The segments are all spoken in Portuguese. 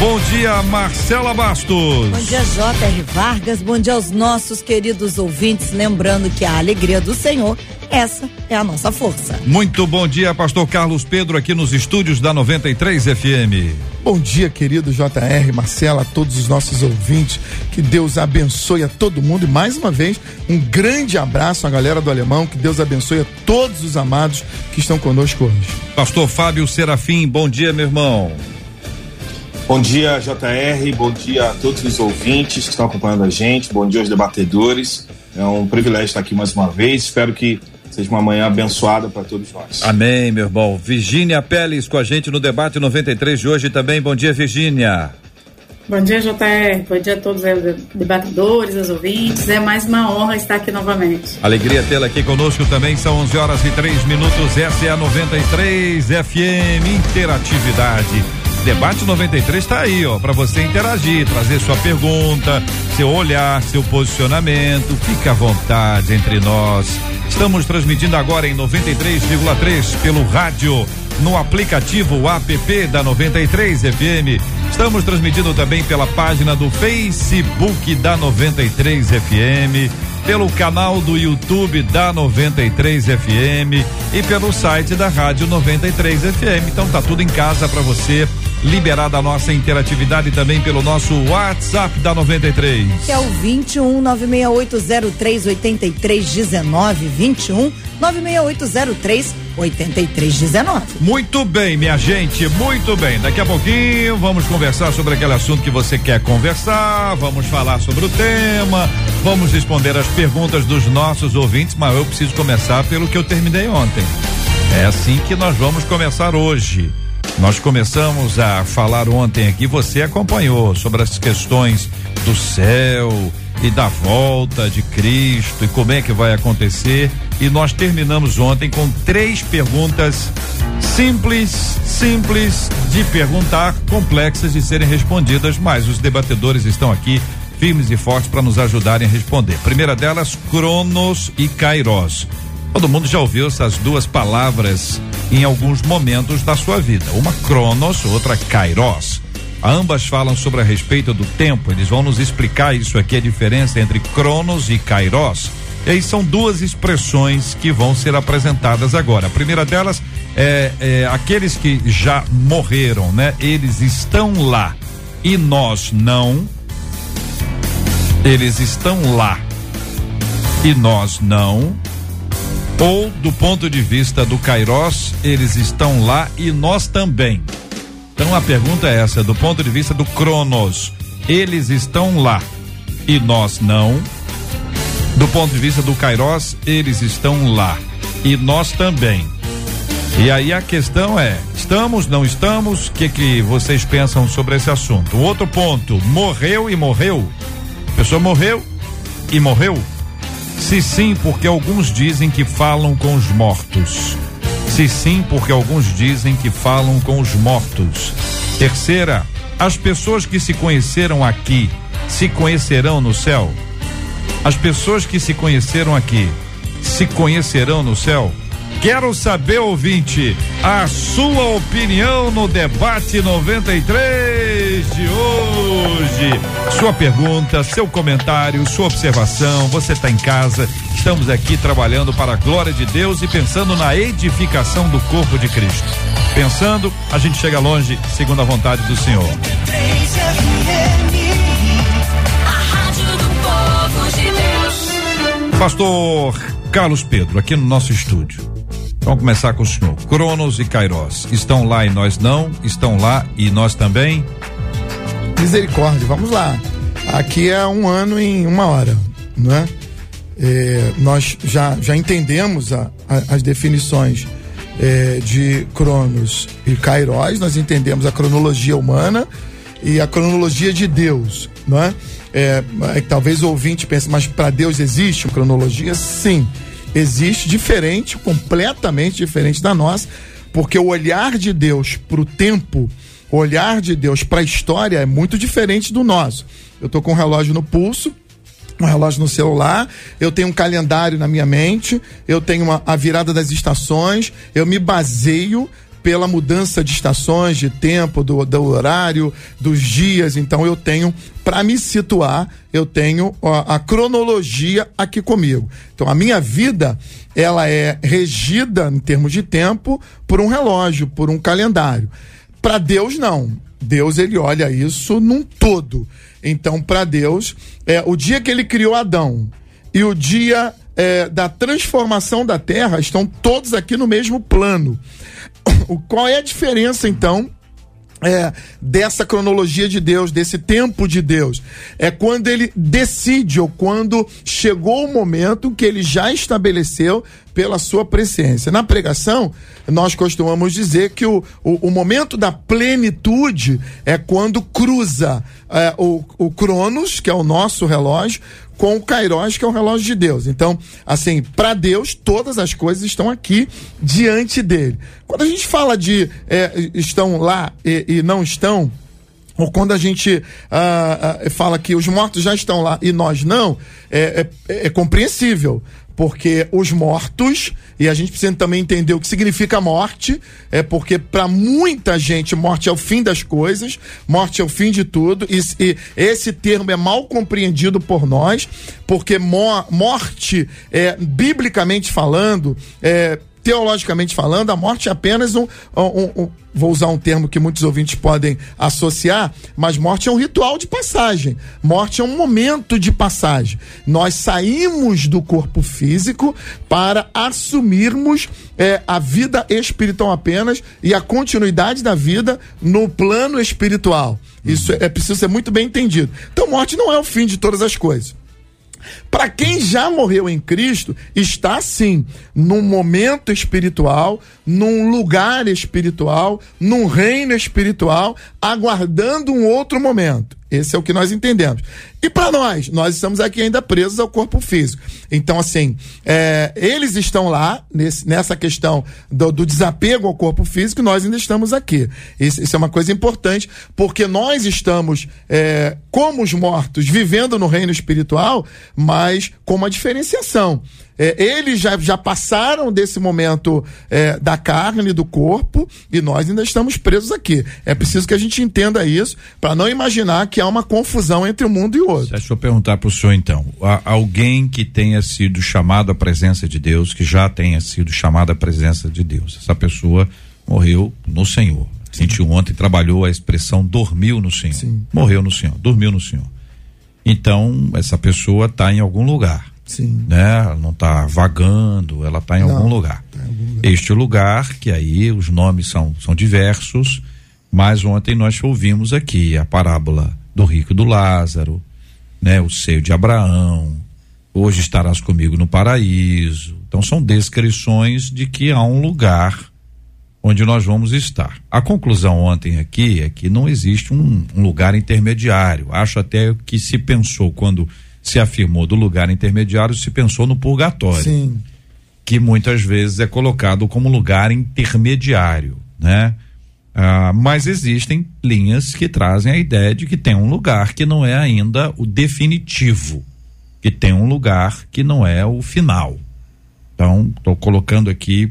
Bom dia, Marcela Bastos. Bom dia, J.R. Vargas. Bom dia aos nossos queridos ouvintes. Lembrando que a alegria do Senhor essa é a nossa força. Muito bom dia, pastor Carlos Pedro, aqui nos estúdios da 93 FM. Bom dia, querido JR, Marcela, todos os nossos ouvintes. Que Deus abençoe a todo mundo. E mais uma vez, um grande abraço à galera do Alemão. Que Deus abençoe a todos os amados que estão conosco hoje. Pastor Fábio Serafim, bom dia, meu irmão. Bom dia, JR. Bom dia a todos os ouvintes que estão acompanhando a gente. Bom dia aos debatedores. É um privilégio estar aqui mais uma vez. Espero que Seja uma manhã abençoada para todos nós. Amém, meu irmão. Virgínia Peles com a gente no debate 93 de hoje também. Bom dia, Virgínia. Bom dia, JR. Bom dia a todos os debatedores, os ouvintes. É mais uma honra estar aqui novamente. Alegria tê-la aqui conosco também. São 11 horas e 3 minutos. Essa é a 93 FM Interatividade. Debate 93 está aí, ó, para você interagir, trazer sua pergunta, seu olhar, seu posicionamento. Fique à vontade entre nós. Estamos transmitindo agora em 93,3 pelo rádio, no aplicativo app da 93 FM. Estamos transmitindo também pela página do Facebook da 93 FM, pelo canal do YouTube da 93 FM e pelo site da Rádio 93 FM. Então tá tudo em casa para você liberada a nossa interatividade também pelo nosso WhatsApp da 93. Que é o 21 96803 8319 21 96803 8319. Muito bem, minha gente, muito bem. Daqui a pouquinho vamos conversar sobre aquele assunto que você quer conversar, vamos falar sobre o tema, vamos responder as perguntas dos nossos ouvintes, mas eu preciso começar pelo que eu terminei ontem. É assim que nós vamos começar hoje. Nós começamos a falar ontem aqui, você acompanhou sobre as questões do céu e da volta de Cristo e como é que vai acontecer. E nós terminamos ontem com três perguntas simples, simples de perguntar, complexas de serem respondidas, mas os debatedores estão aqui firmes e fortes para nos ajudarem a responder. Primeira delas, Cronos e Kairos. Todo mundo já ouviu essas duas palavras em alguns momentos da sua vida. Uma Cronos, outra Kairos. Ambas falam sobre a respeito do tempo. Eles vão nos explicar isso aqui, a diferença entre Cronos e Kairos. E aí são duas expressões que vão ser apresentadas agora. A primeira delas é, é aqueles que já morreram, né? Eles estão lá e nós não. Eles estão lá e nós não ou do ponto de vista do Kairos, eles estão lá e nós também. Então a pergunta é essa, do ponto de vista do Cronos, eles estão lá e nós não. Do ponto de vista do Kairos, eles estão lá e nós também. E aí a questão é: estamos, não estamos? O que que vocês pensam sobre esse assunto? Outro ponto: morreu e morreu. A pessoa morreu e morreu. Se sim, porque alguns dizem que falam com os mortos. Se sim, porque alguns dizem que falam com os mortos. Terceira, as pessoas que se conheceram aqui se conhecerão no céu? As pessoas que se conheceram aqui se conhecerão no céu? Quero saber, ouvinte, a sua opinião no debate 93 de hoje. Sua pergunta, seu comentário, sua observação. Você está em casa. Estamos aqui trabalhando para a glória de Deus e pensando na edificação do corpo de Cristo. Pensando, a gente chega longe, segundo a vontade do Senhor. Pastor Carlos Pedro, aqui no nosso estúdio. Vamos começar com o senhor. Cronos e Kairos estão lá e nós não, estão lá e nós também. Misericórdia, vamos lá. Aqui é um ano em uma hora, né? É, nós já, já entendemos a, a, as definições é, de Cronos e Kairos, nós entendemos a cronologia humana e a cronologia de Deus, não é? É, é talvez o ouvinte pense, mas para Deus existe uma cronologia? Sim, existe, diferente, completamente diferente da nossa, porque o olhar de Deus para o tempo, o olhar de Deus para a história é muito diferente do nosso. Eu estou com um relógio no pulso, um relógio no celular, eu tenho um calendário na minha mente, eu tenho uma, a virada das estações, eu me baseio pela mudança de estações, de tempo, do, do horário, dos dias. Então eu tenho, para me situar, eu tenho a, a cronologia aqui comigo. Então a minha vida, ela é regida em termos de tempo por um relógio, por um calendário. Para Deus não. Deus ele olha isso num todo. Então, para Deus, é o dia que ele criou Adão e o dia é, da transformação da terra estão todos aqui no mesmo plano. Qual é a diferença, então, é, dessa cronologia de Deus, desse tempo de Deus. É quando ele decide, ou quando chegou o momento que ele já estabeleceu pela sua presciência. Na pregação, nós costumamos dizer que o, o, o momento da plenitude é quando cruza é, o, o Cronos, que é o nosso relógio, com o Kairos, que é o relógio de Deus. Então, assim, para Deus, todas as coisas estão aqui diante dele. Quando a gente fala de é, estão lá e, e, não estão, ou quando a gente uh, uh, fala que os mortos já estão lá e nós não, é, é, é compreensível porque os mortos, e a gente precisa também entender o que significa morte, é porque para muita gente morte é o fim das coisas, morte é o fim de tudo, e, e esse termo é mal compreendido por nós, porque morte, é, biblicamente falando, é, teologicamente falando, a morte é apenas um, um, um, vou usar um termo que muitos ouvintes podem associar, mas morte é um ritual de passagem. Morte é um momento de passagem. Nós saímos do corpo físico para assumirmos é, a vida espiritual apenas e a continuidade da vida no plano espiritual. Isso é, é preciso ser muito bem entendido. Então, morte não é o fim de todas as coisas. Para quem já morreu em Cristo, está sim num momento espiritual, num lugar espiritual, num reino espiritual, aguardando um outro momento. Esse é o que nós entendemos. E para nós, nós estamos aqui ainda presos ao corpo físico. Então, assim, é, eles estão lá nesse, nessa questão do, do, desapego ao corpo físico, nós ainda estamos aqui. Isso, isso é uma coisa importante, porque nós estamos, é, como os mortos, vivendo no reino espiritual, mas com uma diferenciação. É, eles já, já passaram desse momento é, da carne, do corpo, e nós ainda estamos presos aqui. É preciso que a gente entenda isso para não imaginar que há uma confusão entre um mundo e outro. Deixa eu perguntar para o senhor então. alguém que tenha sido chamado à presença de Deus, que já tenha sido chamado à presença de Deus, essa pessoa morreu no Senhor. A gente ontem trabalhou a expressão dormiu no Senhor. Sim. Morreu no Senhor, dormiu no Senhor. Então, essa pessoa está em algum lugar Sim. Né? Ela não está vagando, ela está em, algum lugar. Tá em algum lugar. Este lugar, que aí os nomes são, são diversos, mas ontem nós ouvimos aqui a parábola do rico e do Lázaro, né? O seio de Abraão, hoje estarás comigo no paraíso. Então são descrições de que há um lugar onde nós vamos estar. A conclusão ontem aqui é que não existe um, um lugar intermediário. Acho até que se pensou quando se afirmou do lugar intermediário, se pensou no purgatório. Sim. Que muitas vezes é colocado como lugar intermediário, né? Ah, mas existem linhas que trazem a ideia de que tem um lugar que não é ainda o definitivo, que tem um lugar que não é o final. Então, estou colocando aqui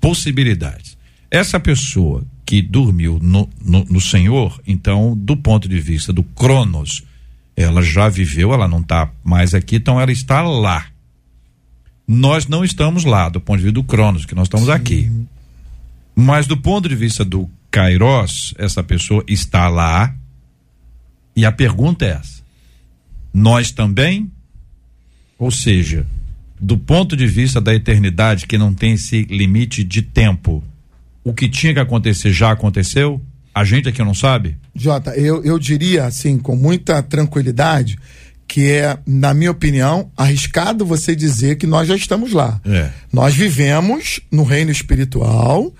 possibilidades. Essa pessoa que dormiu no, no, no Senhor, então, do ponto de vista do Cronos, ela já viveu, ela não está mais aqui, então ela está lá. Nós não estamos lá, do ponto de vista do Cronos, que nós estamos Sim. aqui. Mas do ponto de vista do Kairos, essa pessoa está lá. E a pergunta é essa: nós também? Ou seja, do ponto de vista da eternidade, que não tem esse limite de tempo, o que tinha que acontecer já aconteceu? A gente aqui não sabe? Jota, eu, eu diria assim, com muita tranquilidade, que é, na minha opinião, arriscado você dizer que nós já estamos lá. É. Nós vivemos no reino espiritual,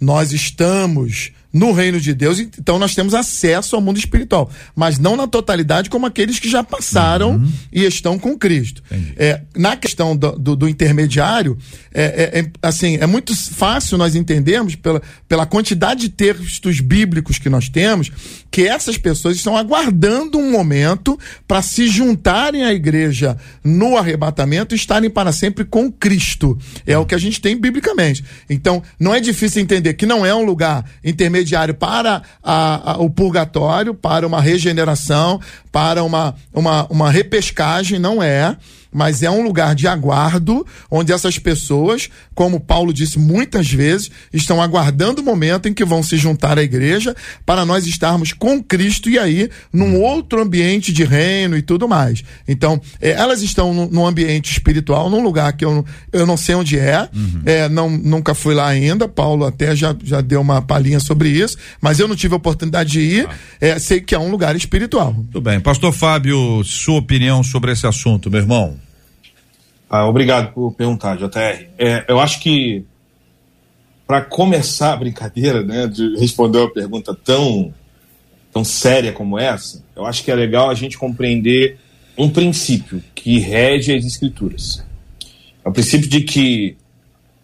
nós estamos no reino de Deus, então nós temos acesso ao mundo espiritual, mas não na totalidade como aqueles que já passaram uhum. e estão com Cristo. É, na questão do, do, do intermediário, é, é, é, assim, é muito fácil nós entendermos pela, pela quantidade de textos bíblicos que nós temos que essas pessoas estão aguardando um momento para se juntarem à igreja no arrebatamento e estarem para sempre com Cristo. É o que a gente tem biblicamente. Então, não é difícil entender que não é um lugar intermediário intermediário para a, a, o purgatório, para uma regeneração, para uma, uma, uma repescagem, não é mas é um lugar de aguardo onde essas pessoas, como Paulo disse muitas vezes, estão aguardando o momento em que vão se juntar à igreja para nós estarmos com Cristo e aí num outro ambiente de reino e tudo mais. Então, é, elas estão no, ambiente espiritual, num lugar que eu, eu não sei onde é, uhum. é não, nunca fui lá ainda. Paulo até já, já deu uma palhinha sobre isso, mas eu não tive a oportunidade de ir. Ah. É, sei que é um lugar espiritual. Tudo bem. Pastor Fábio, sua opinião sobre esse assunto, meu irmão? Ah, obrigado por perguntar, JR. É, eu acho que para começar a brincadeira, né, de responder uma pergunta tão tão séria como essa, eu acho que é legal a gente compreender um princípio que rege as escrituras. É o princípio de que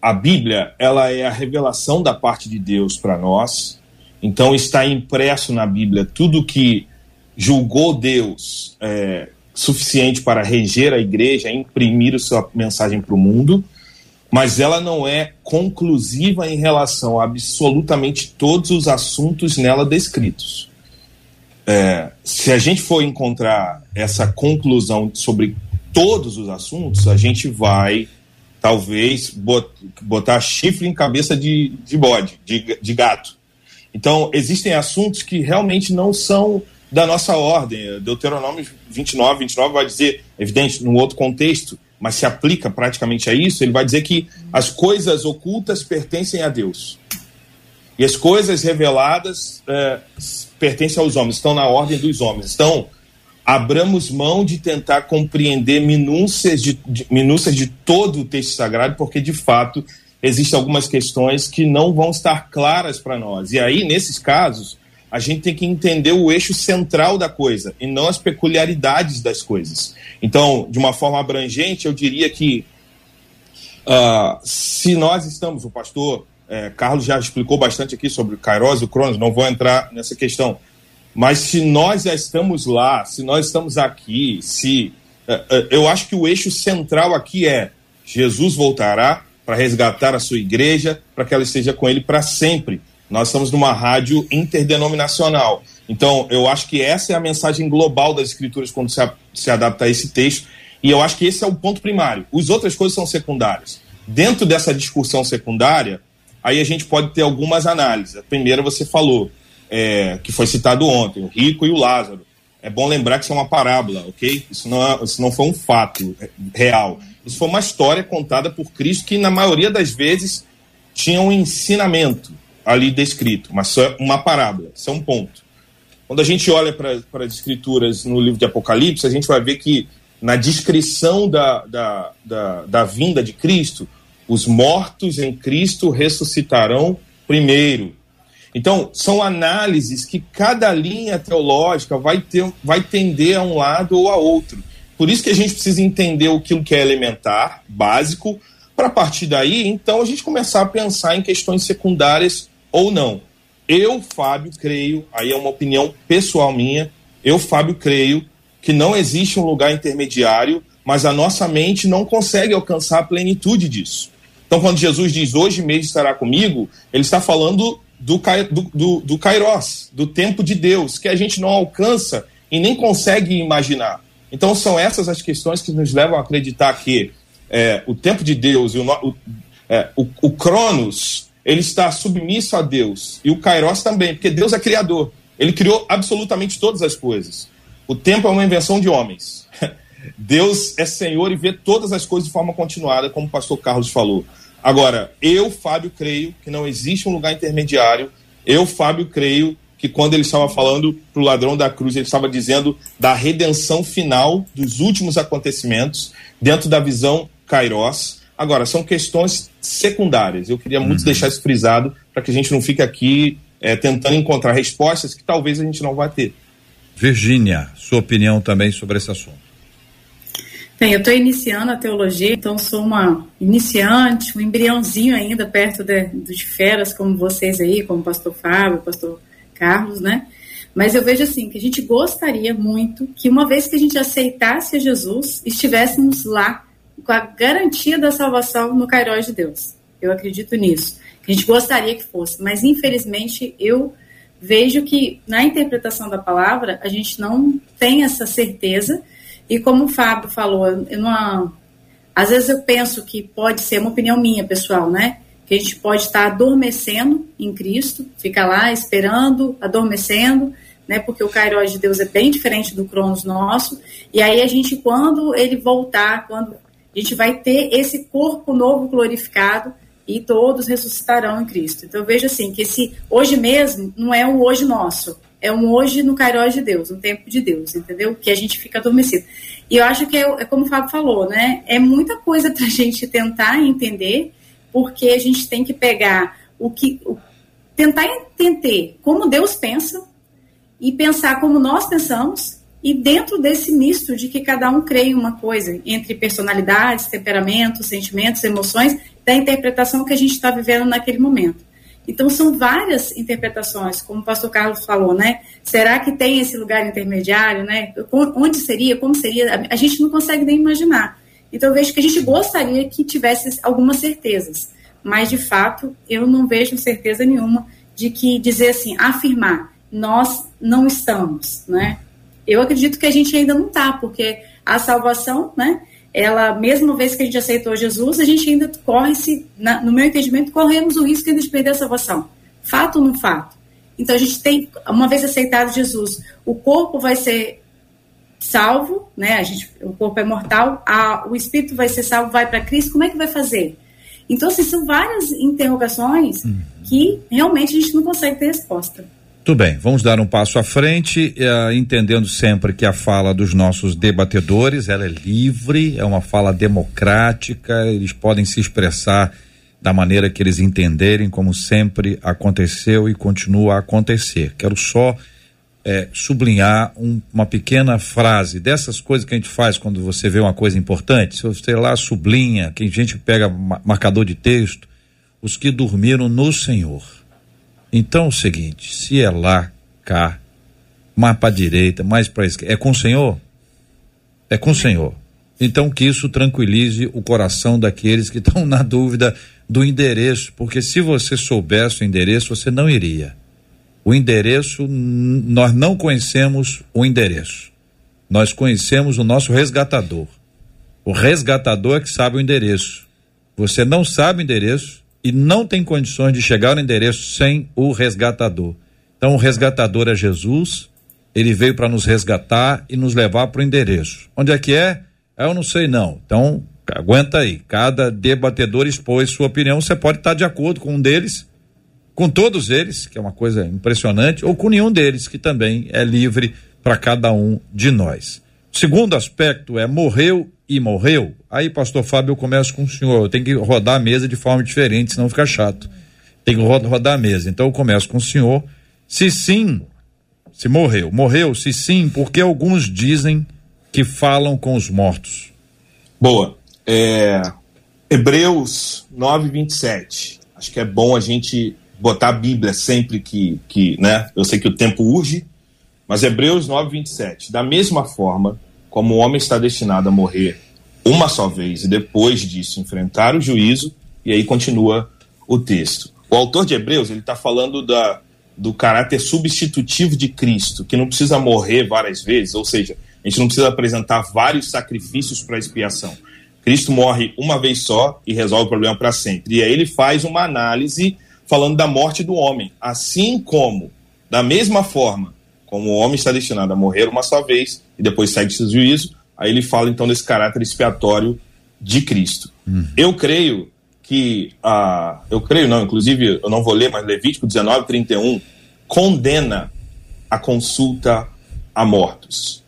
a Bíblia ela é a revelação da parte de Deus para nós. Então está impresso na Bíblia tudo que julgou Deus é, suficiente para reger a igreja, imprimir a sua mensagem para o mundo, mas ela não é conclusiva em relação a absolutamente todos os assuntos nela descritos. É, se a gente for encontrar essa conclusão sobre todos os assuntos, a gente vai talvez botar chifre em cabeça de, de bode, de, de gato. Então, existem assuntos que realmente não são da nossa ordem. Deuteronômio 29, 29 vai dizer, evidente, num outro contexto, mas se aplica praticamente a isso, ele vai dizer que as coisas ocultas pertencem a Deus. E as coisas reveladas é, pertencem aos homens, estão na ordem dos homens. Então, abramos mão de tentar compreender minúcias de, de, minúcias de todo o texto sagrado, porque de fato existem algumas questões que não vão estar claras para nós. E aí, nesses casos, a gente tem que entender o eixo central da coisa e não as peculiaridades das coisas. Então, de uma forma abrangente, eu diria que uh, se nós estamos, o pastor eh, Carlos já explicou bastante aqui sobre o Kairos e o Cronos, não vou entrar nessa questão, mas se nós já estamos lá, se nós estamos aqui, se uh, uh, eu acho que o eixo central aqui é Jesus voltará para resgatar a sua igreja, para que ela esteja com ele para sempre. Nós estamos numa rádio interdenominacional. Então, eu acho que essa é a mensagem global das escrituras quando se, a, se adapta a esse texto. E eu acho que esse é o ponto primário. As outras coisas são secundárias. Dentro dessa discussão secundária, aí a gente pode ter algumas análises. A primeira você falou, é, que foi citado ontem, o rico e o Lázaro. É bom lembrar que isso é uma parábola, ok? Isso não, é, isso não foi um fato real. Isso foi uma história contada por Cristo que, na maioria das vezes, tinha um ensinamento ali descrito, mas só uma parábola, isso é um ponto. Quando a gente olha para as escrituras no livro de Apocalipse, a gente vai ver que na descrição da, da, da, da vinda de Cristo, os mortos em Cristo ressuscitarão primeiro. Então, são análises que cada linha teológica vai, ter, vai tender a um lado ou a outro. Por isso que a gente precisa entender aquilo que é elementar, básico, para partir daí, então, a gente começar a pensar em questões secundárias ou não. Eu, Fábio, creio, aí é uma opinião pessoal minha, eu, Fábio, creio que não existe um lugar intermediário, mas a nossa mente não consegue alcançar a plenitude disso. Então, quando Jesus diz hoje mesmo estará comigo, ele está falando do, do, do, do Kairos, do tempo de Deus, que a gente não alcança e nem consegue imaginar. Então, são essas as questões que nos levam a acreditar que é, o tempo de Deus e o, o, é, o, o Cronos ele está submisso a Deus. E o Kairos também, porque Deus é criador. Ele criou absolutamente todas as coisas. O tempo é uma invenção de homens. Deus é Senhor e vê todas as coisas de forma continuada, como o pastor Carlos falou. Agora, eu, Fábio, creio que não existe um lugar intermediário. Eu, Fábio, creio que quando ele estava falando para o ladrão da cruz, ele estava dizendo da redenção final dos últimos acontecimentos dentro da visão Kairos. Agora, são questões secundárias. Eu queria muito uhum. deixar isso frisado para que a gente não fique aqui é, tentando encontrar respostas que talvez a gente não vá ter. Virgínia, sua opinião também sobre esse assunto. Bem, eu estou iniciando a teologia, então sou uma iniciante, um embriãozinho ainda perto de, de feras como vocês aí, como o pastor Fábio, o pastor Carlos, né? Mas eu vejo assim, que a gente gostaria muito que uma vez que a gente aceitasse a Jesus, estivéssemos lá com a garantia da salvação no Cairós de Deus. Eu acredito nisso. A gente gostaria que fosse, mas infelizmente eu vejo que na interpretação da palavra a gente não tem essa certeza e como o Fábio falou, eu não, às vezes eu penso que pode ser uma opinião minha, pessoal, né? Que a gente pode estar adormecendo em Cristo, ficar lá esperando, adormecendo, né? Porque o Kairos de Deus é bem diferente do Cronos nosso. E aí a gente, quando ele voltar, quando a gente vai ter esse corpo novo glorificado e todos ressuscitarão em Cristo. Então eu vejo assim que esse hoje mesmo não é um hoje nosso, é um hoje no Cairós de Deus, no tempo de Deus, entendeu? Que a gente fica adormecido. E eu acho que é, é como o Fábio falou, né? É muita coisa para a gente tentar entender, porque a gente tem que pegar o que. O, tentar entender como Deus pensa e pensar como nós pensamos, e dentro desse misto de que cada um crê em uma coisa, entre personalidades, temperamentos, sentimentos, emoções, da interpretação que a gente está vivendo naquele momento. Então, são várias interpretações, como o pastor Carlos falou, né? Será que tem esse lugar intermediário, né? Onde seria, como seria? A gente não consegue nem imaginar. Então, eu vejo que a gente gostaria que tivesse algumas certezas, mas, de fato, eu não vejo certeza nenhuma de que dizer assim, afirmar, nós não estamos, né? Eu acredito que a gente ainda não está, porque a salvação, né? ela, mesmo vez que a gente aceitou Jesus, a gente ainda corre-se, no meu entendimento, corremos o risco ainda de perder a salvação. Fato ou não fato? Então a gente tem, uma vez aceitado Jesus, o corpo vai ser salvo, né? A gente, o corpo é mortal, a, o espírito vai ser salvo, vai para Cristo, como é que vai fazer? Então, assim, são várias interrogações uhum. que realmente a gente não consegue ter resposta. Tudo bem, vamos dar um passo à frente, uh, entendendo sempre que a fala dos nossos debatedores ela é livre, é uma fala democrática, eles podem se expressar da maneira que eles entenderem, como sempre aconteceu e continua a acontecer. Quero só é, sublinhar um, uma pequena frase dessas coisas que a gente faz quando você vê uma coisa importante. Se você lá sublinha, que a gente pega marcador de texto, os que dormiram no Senhor então é o seguinte, se é lá, cá, mais para direita, mais para esquerda, é com o Senhor? É com o Senhor. Então que isso tranquilize o coração daqueles que estão na dúvida do endereço, porque se você soubesse o endereço, você não iria. O endereço, nós não conhecemos o endereço. Nós conhecemos o nosso resgatador. O resgatador é que sabe o endereço. Você não sabe o endereço, e não tem condições de chegar no endereço sem o resgatador. Então, o resgatador é Jesus, ele veio para nos resgatar e nos levar para o endereço. Onde é que é? Eu não sei não. Então, aguenta aí. Cada debatedor expôs sua opinião. Você pode estar de acordo com um deles, com todos eles, que é uma coisa impressionante, ou com nenhum deles, que também é livre para cada um de nós. O segundo aspecto é morreu e morreu, aí, pastor Fábio, eu começo com o senhor. Eu tenho que rodar a mesa de forma diferente, senão fica chato. Tem que rodar a mesa. Então eu começo com o senhor. Se sim, se morreu. Morreu, se sim, porque alguns dizem que falam com os mortos. Boa. É, Hebreus 9, 27. Acho que é bom a gente botar a Bíblia sempre que, que né? Eu sei que o tempo urge, mas Hebreus 9, 27. Da mesma forma, como o homem está destinado a morrer uma só vez e depois disso enfrentar o juízo, e aí continua o texto. O autor de Hebreus ele está falando da, do caráter substitutivo de Cristo, que não precisa morrer várias vezes, ou seja, a gente não precisa apresentar vários sacrifícios para expiação. Cristo morre uma vez só e resolve o problema para sempre. E aí ele faz uma análise falando da morte do homem, assim como, da mesma forma, como o homem está destinado a morrer uma só vez e depois segue seu juízo, aí ele fala então desse caráter expiatório de Cristo. Uhum. Eu creio que, ah, eu creio não, inclusive eu não vou ler, mas Levítico 19, 31 condena a consulta a mortos.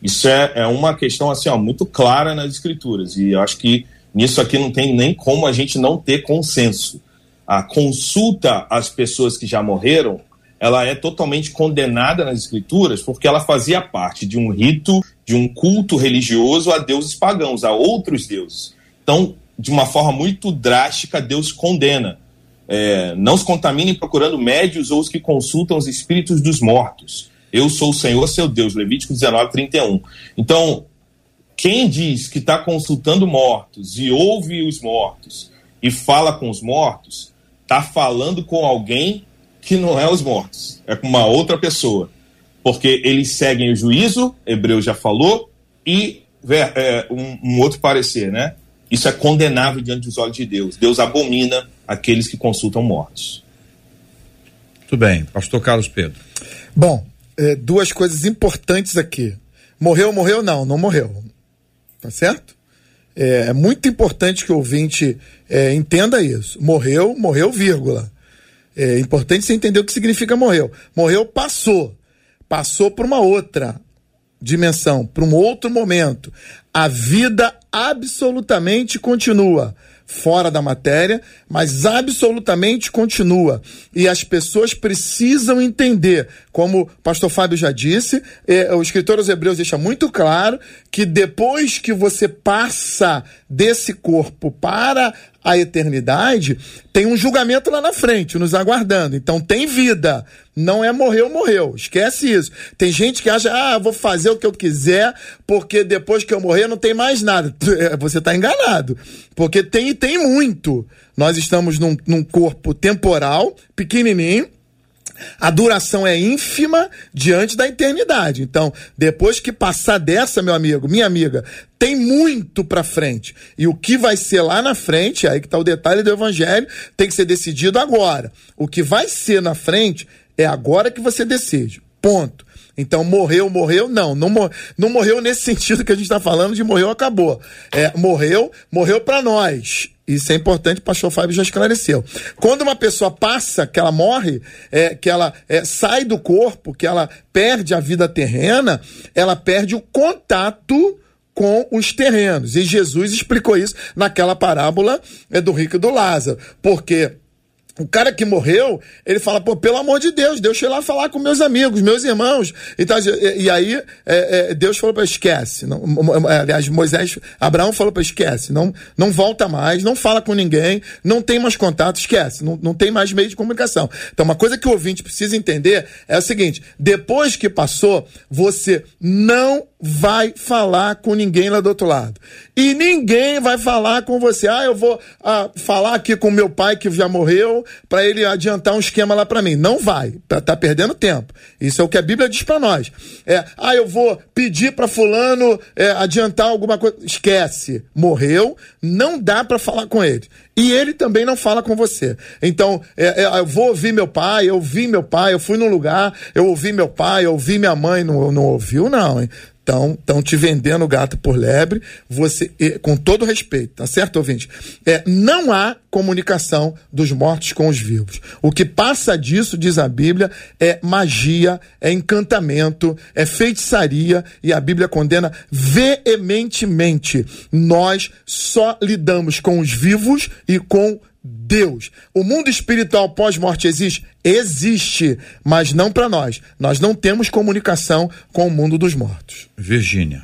Isso é, é uma questão assim, ó, muito clara nas escrituras, e eu acho que nisso aqui não tem nem como a gente não ter consenso. A consulta às pessoas que já morreram, ela é totalmente condenada nas escrituras porque ela fazia parte de um rito, de um culto religioso a deuses pagãos, a outros deuses. Então, de uma forma muito drástica, Deus condena. É, não se contaminem procurando médios ou os que consultam os espíritos dos mortos. Eu sou o Senhor seu Deus. Levítico 19, 31. Então, quem diz que está consultando mortos e ouve os mortos e fala com os mortos, está falando com alguém que não é os mortos, é com uma outra pessoa. Porque eles seguem o juízo, Hebreu já falou, e é, um, um outro parecer, né? Isso é condenável diante dos olhos de Deus. Deus abomina aqueles que consultam mortos. Muito bem, pastor Carlos Pedro. Bom, é, duas coisas importantes aqui. Morreu, morreu? Não, não morreu. Tá certo? É, é muito importante que o ouvinte é, entenda isso. Morreu, morreu, vírgula. É importante você entender o que significa morreu. Morreu, passou. Passou para uma outra dimensão, para um outro momento. A vida absolutamente continua fora da matéria, mas absolutamente continua. E as pessoas precisam entender, como o pastor Fábio já disse, eh, o escritor aos Hebreus deixa muito claro que depois que você passa desse corpo para a eternidade, tem um julgamento lá na frente, nos aguardando. Então tem vida. Não é morreu, morreu. Esquece isso. Tem gente que acha, ah, vou fazer o que eu quiser, porque depois que eu morrer não tem mais nada. Você está enganado. Porque tem e tem muito. Nós estamos num, num corpo temporal, pequenininho, a duração é ínfima diante da eternidade. Então, depois que passar dessa, meu amigo, minha amiga, tem muito para frente. E o que vai ser lá na frente, aí que tá o detalhe do evangelho, tem que ser decidido agora. O que vai ser na frente é agora que você decide. Ponto. Então, morreu, morreu? Não, não, mor não morreu nesse sentido que a gente está falando de morreu, acabou. É, morreu, morreu para nós. Isso é importante, o pastor Fábio já esclareceu. Quando uma pessoa passa, que ela morre, é, que ela é, sai do corpo, que ela perde a vida terrena, ela perde o contato com os terrenos. E Jesus explicou isso naquela parábola é, do rico e do Lázaro. Porque o cara que morreu, ele fala, pô, pelo amor de Deus, Deus foi lá falar com meus amigos, meus irmãos. E, tá, e, e aí é, é, Deus falou para esquece. Não, aliás, Moisés, Abraão falou para esquece. Não, não volta mais, não fala com ninguém, não tem mais contato, esquece. Não, não tem mais meio de comunicação. Então, uma coisa que o ouvinte precisa entender é o seguinte: depois que passou, você não vai falar com ninguém lá do outro lado. E ninguém vai falar com você. Ah, eu vou ah, falar aqui com meu pai que já morreu para ele adiantar um esquema lá para mim. Não vai. Tá, tá, perdendo tempo. Isso é o que a Bíblia diz para nós. É, ah, eu vou pedir para fulano é, adiantar alguma coisa. Esquece. Morreu, não dá para falar com ele. E ele também não fala com você. Então, é, é, eu vou ouvir meu pai, eu ouvi meu pai, eu fui num lugar, eu ouvi meu pai, eu ouvi minha mãe, não, não ouviu, não, hein? Estão te vendendo gato por lebre, você, com todo respeito, tá certo, ouvinte? É, não há comunicação dos mortos com os vivos. O que passa disso, diz a Bíblia, é magia, é encantamento, é feitiçaria, e a Bíblia condena veementemente. Nós só lidamos com os vivos e com Deus. O mundo espiritual pós-morte existe? Existe, mas não para nós. Nós não temos comunicação com o mundo dos mortos. Virgínia.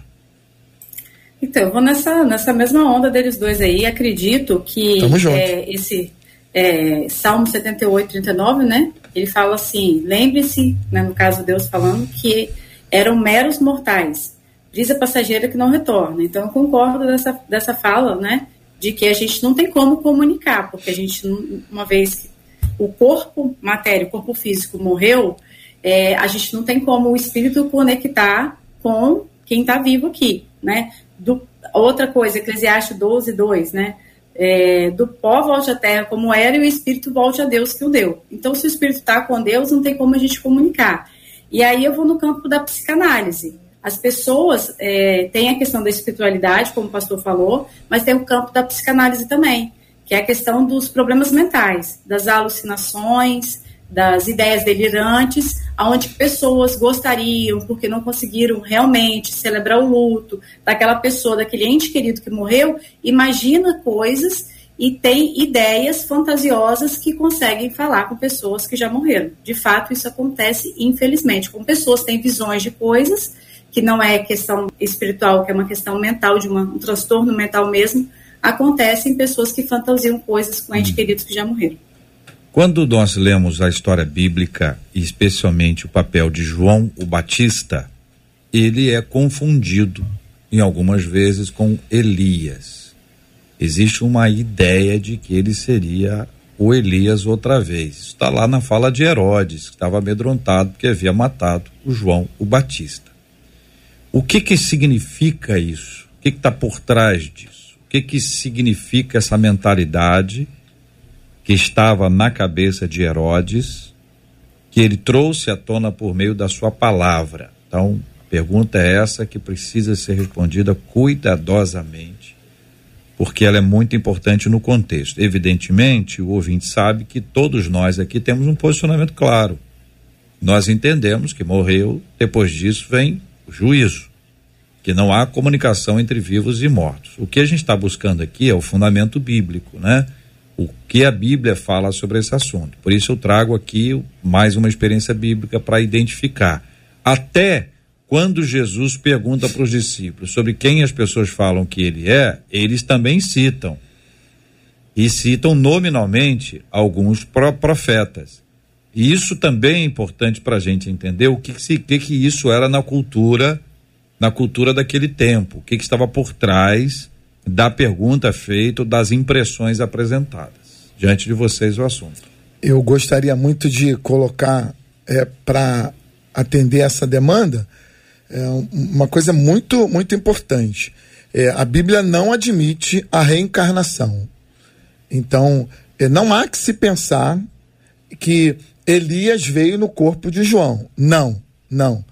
Então, eu vou nessa, nessa mesma onda deles dois aí. Acredito que é, esse é, Salmo 78, 39, né? Ele fala assim: lembre-se, né, no caso Deus falando, que eram meros mortais, brisa passageira que não retorna. Então, eu concordo dessa, dessa fala, né? De que a gente não tem como comunicar, porque a gente, uma vez o corpo matéria, o corpo físico morreu, é, a gente não tem como o espírito conectar com quem está vivo aqui, né? Do, outra coisa, Eclesiastes 12, 2, né? É, do pó volte à terra como era e o espírito volte a Deus que o deu. Então, se o espírito está com Deus, não tem como a gente comunicar. E aí eu vou no campo da psicanálise. As pessoas é, têm a questão da espiritualidade, como o pastor falou, mas tem o campo da psicanálise também, que é a questão dos problemas mentais, das alucinações, das ideias delirantes, aonde pessoas gostariam, porque não conseguiram realmente celebrar o luto daquela pessoa, daquele ente querido que morreu, imagina coisas e tem ideias fantasiosas que conseguem falar com pessoas que já morreram. De fato, isso acontece, infelizmente, com pessoas que têm visões de coisas, que não é questão espiritual, que é uma questão mental, de uma, um transtorno mental mesmo, acontece em pessoas que fantasiam coisas com entes hum. queridos que já morreram. Quando nós lemos a história bíblica, e especialmente o papel de João o Batista, ele é confundido em algumas vezes com Elias existe uma ideia de que ele seria o Elias outra vez. Está lá na fala de Herodes, que estava amedrontado porque havia matado o João o Batista. O que que significa isso? O que está por trás disso? O que que significa essa mentalidade que estava na cabeça de Herodes, que ele trouxe à tona por meio da sua palavra? Então, a pergunta é essa que precisa ser respondida cuidadosamente porque ela é muito importante no contexto. Evidentemente, o ouvinte sabe que todos nós aqui temos um posicionamento claro. Nós entendemos que morreu, depois disso vem juízo, que não há comunicação entre vivos e mortos. O que a gente está buscando aqui é o fundamento bíblico, né? O que a Bíblia fala sobre esse assunto. Por isso eu trago aqui mais uma experiência bíblica para identificar. Até quando Jesus pergunta para os discípulos sobre quem as pessoas falam que ele é, eles também citam. E citam nominalmente alguns profetas. E isso também é importante para a gente entender o que, que, que isso era na cultura, na cultura daquele tempo, o que, que estava por trás da pergunta feita, das impressões apresentadas. Diante de vocês o assunto. Eu gostaria muito de colocar é, para atender essa demanda é uma coisa muito, muito importante. É, a Bíblia não admite a reencarnação. Então, é, não há que se pensar que Elias veio no corpo de João. Não, não.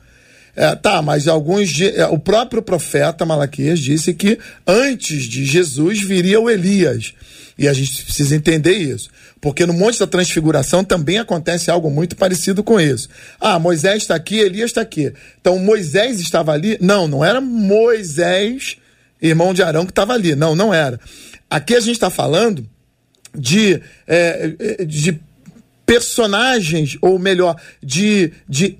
É, tá, mas alguns. É, o próprio profeta Malaquias disse que antes de Jesus viria o Elias. E a gente precisa entender isso. Porque no Monte da Transfiguração também acontece algo muito parecido com isso. Ah, Moisés está aqui, Elias está aqui. Então Moisés estava ali? Não, não era Moisés, irmão de Arão, que estava ali. Não, não era. Aqui a gente está falando de, é, de personagens, ou melhor, de, de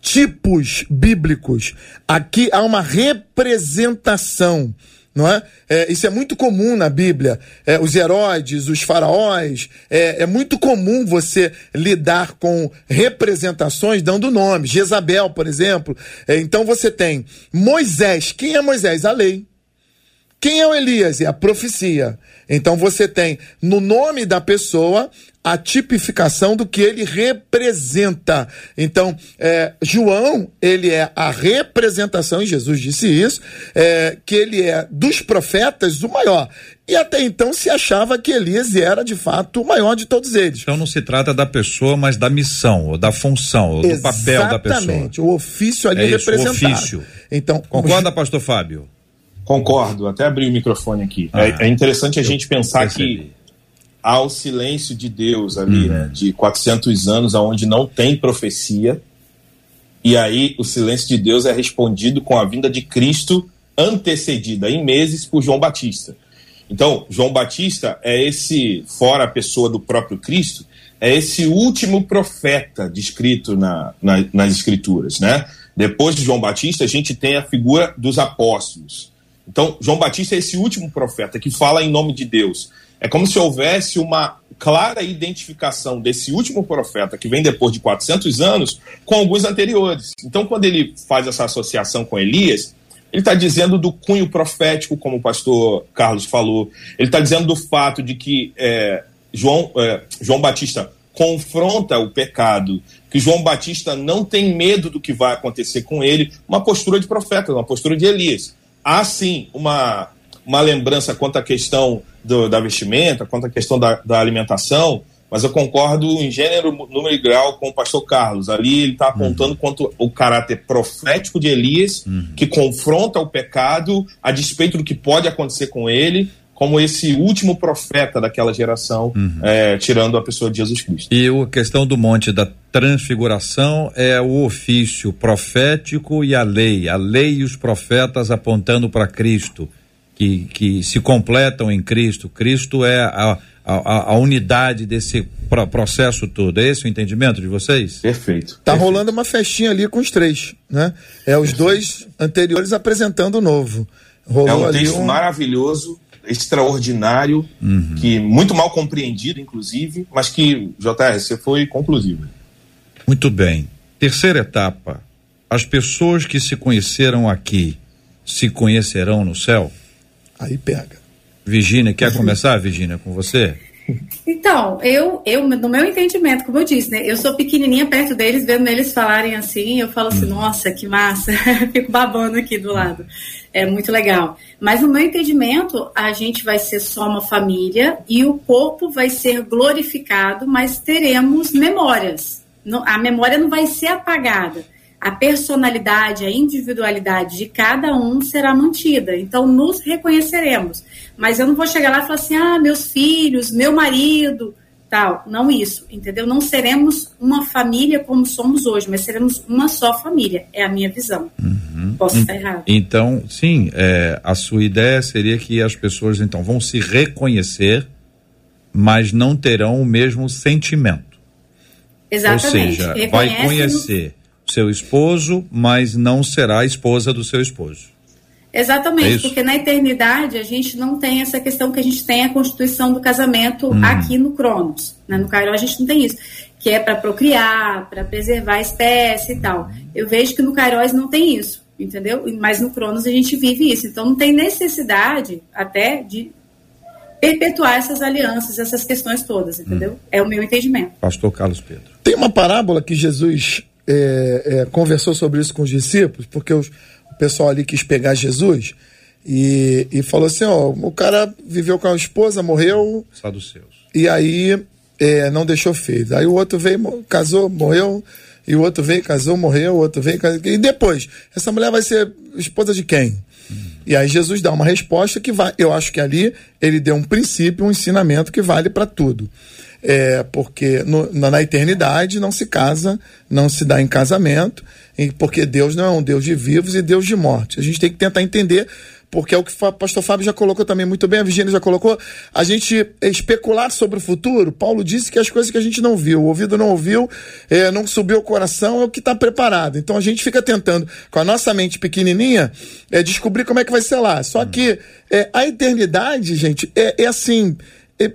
tipos bíblicos. Aqui há uma representação não é? é? isso é muito comum na Bíblia. É, os Herodes, os faraós, é, é, muito comum você lidar com representações dando nome. Jezabel, por exemplo. É, então você tem Moisés. Quem é Moisés? A lei. Quem é o Elias? É a profecia. Então você tem no nome da pessoa a tipificação do que ele representa. Então, é, João, ele é a representação, e Jesus disse isso, é, que ele é dos profetas o maior. E até então se achava que Elias era de fato o maior de todos eles. Então não se trata da pessoa, mas da missão, ou da função, ou do papel da pessoa. Exatamente, o ofício ali é isso, representado. O ofício. Então, Concorda, pastor Fábio? Concordo, até abri o microfone aqui. Ah, é, é, interessante a gente pensar percebi. que há o silêncio de Deus ali, uhum. né, de 400 anos, onde não tem profecia, e aí o silêncio de Deus é respondido com a vinda de Cristo antecedida em meses por João Batista. Então, João Batista é esse, fora a pessoa do próprio Cristo, é esse último profeta descrito na, na, nas Escrituras, né? Depois de João Batista, a gente tem a figura dos apóstolos. Então, João Batista é esse último profeta que fala em nome de Deus. É como se houvesse uma clara identificação desse último profeta que vem depois de 400 anos com alguns anteriores. Então, quando ele faz essa associação com Elias, ele está dizendo do cunho profético, como o pastor Carlos falou. Ele está dizendo do fato de que é, João, é, João Batista confronta o pecado, que João Batista não tem medo do que vai acontecer com ele, uma postura de profeta, uma postura de Elias. Há sim uma, uma lembrança quanto à questão do, da vestimenta, quanto à questão da, da alimentação, mas eu concordo em gênero, número e grau com o pastor Carlos. Ali ele está apontando uhum. quanto o caráter profético de Elias, uhum. que confronta o pecado a despeito do que pode acontecer com ele, como esse último profeta daquela geração, uhum. é, tirando a pessoa de Jesus Cristo. E a questão do monte da transfiguração é o ofício profético e a lei, a lei e os profetas apontando para Cristo, que, que se completam em Cristo. Cristo é a, a, a unidade desse pro, processo todo. É esse o entendimento de vocês? Perfeito. Tá perfeito. rolando uma festinha ali com os três, né? É os Perfeito. dois anteriores apresentando o novo. Rolou é um texto um... maravilhoso extraordinário, uhum. que muito mal compreendido, inclusive, mas que, JR, você foi conclusivo. Muito bem. Terceira etapa. As pessoas que se conheceram aqui se conhecerão no céu? Aí pega. Virgínia, quer começar, Virgínia, com você? Então, eu, eu, no meu entendimento, como eu disse, né? Eu sou pequenininha perto deles, vendo eles falarem assim, eu falo assim, hum. nossa, que massa, fico babando aqui do lado. É muito legal. Mas no meu entendimento, a gente vai ser só uma família e o corpo vai ser glorificado, mas teremos memórias. A memória não vai ser apagada a personalidade, a individualidade de cada um será mantida. Então, nos reconheceremos. Mas eu não vou chegar lá e falar assim, ah, meus filhos, meu marido, tal. Não isso, entendeu? Não seremos uma família como somos hoje, mas seremos uma só família. É a minha visão. Uhum. Posso estar errado. Então, sim, é, a sua ideia seria que as pessoas, então, vão se reconhecer, mas não terão o mesmo sentimento. Exatamente. Ou seja, vai conhecer seu esposo, mas não será a esposa do seu esposo. Exatamente, é porque na eternidade a gente não tem essa questão que a gente tem a constituição do casamento hum. aqui no Cronos. Né? No Cairo a gente não tem isso, que é para procriar, para preservar a espécie e tal. Eu vejo que no Kairos não tem isso, entendeu? Mas no Cronos a gente vive isso. Então não tem necessidade até de perpetuar essas alianças, essas questões todas, entendeu? Hum. É o meu entendimento. Pastor Carlos Pedro. Tem uma parábola que Jesus é, é, conversou sobre isso com os discípulos, porque os, pessoal ali quis pegar Jesus e, e falou assim: ó, o cara viveu com a esposa, morreu. Seus. E aí é, não deixou filhos. Aí o outro veio, casou, morreu. E o outro veio, casou, morreu. O outro veio, casou. E depois, essa mulher vai ser esposa de quem? Hum. E aí Jesus dá uma resposta que vai. Eu acho que ali ele deu um princípio, um ensinamento que vale para tudo é, porque no, na, eternidade não se casa, não se dá em casamento, porque Deus não é um Deus de vivos e Deus de morte. A gente tem que tentar entender porque é o que o pastor Fábio já colocou também muito bem, a Virginia já colocou, a gente especular sobre o futuro, Paulo disse que as coisas que a gente não viu, o ouvido não ouviu, é, não subiu o coração, é o que está preparado. Então a gente fica tentando, com a nossa mente pequenininha, é, descobrir como é que vai ser lá. Só que é, a eternidade, gente, é, é assim, é,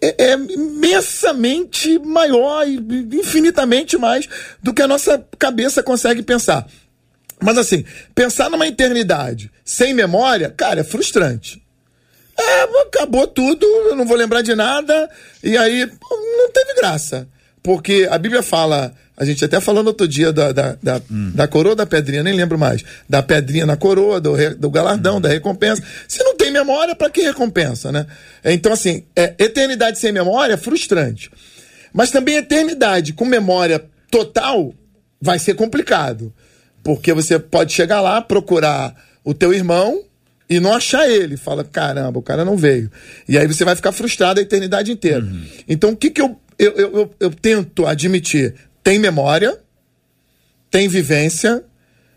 é, é, imensamente maior infinitamente mais do que a nossa cabeça consegue pensar. Mas assim, pensar numa eternidade sem memória, cara, é frustrante. É, acabou tudo, eu não vou lembrar de nada, e aí não teve graça. Porque a Bíblia fala a gente até falou no outro dia da, da, da, hum. da, coroa da pedrinha, nem lembro mais. Da pedrinha na coroa, do, do galardão, hum. da recompensa. Se não tem memória, para que recompensa, né? Então, assim, é, eternidade sem memória é frustrante. Mas também eternidade com memória total vai ser complicado. Porque você pode chegar lá, procurar o teu irmão e não achar ele. Fala, caramba, o cara não veio. E aí você vai ficar frustrado a eternidade inteira. Uhum. Então, o que, que eu, eu, eu, eu tento admitir? Tem memória, tem vivência,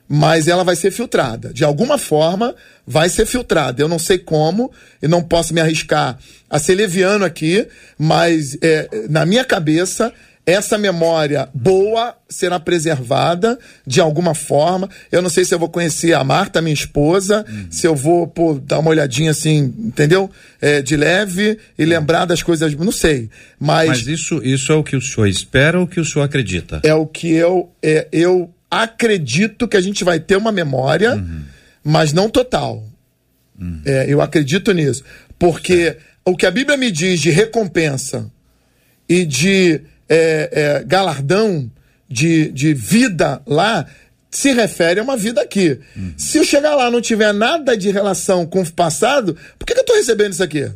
mas ela vai ser filtrada. De alguma forma, vai ser filtrada. Eu não sei como, e não posso me arriscar a ser leviano aqui, mas é, na minha cabeça essa memória boa será preservada de alguma forma. Eu não sei se eu vou conhecer a Marta, minha esposa, uhum. se eu vou pô, dar uma olhadinha assim, entendeu? É, de leve e lembrar das coisas. Não sei. Mas, mas isso, isso é o que o senhor espera ou o que o senhor acredita? É o que eu, é, eu acredito que a gente vai ter uma memória, uhum. mas não total. Uhum. É, eu acredito nisso. Porque o que a Bíblia me diz de recompensa e de é, é, galardão de, de vida lá se refere a uma vida aqui. Uhum. Se eu chegar lá não tiver nada de relação com o passado, por que, que eu estou recebendo isso aqui?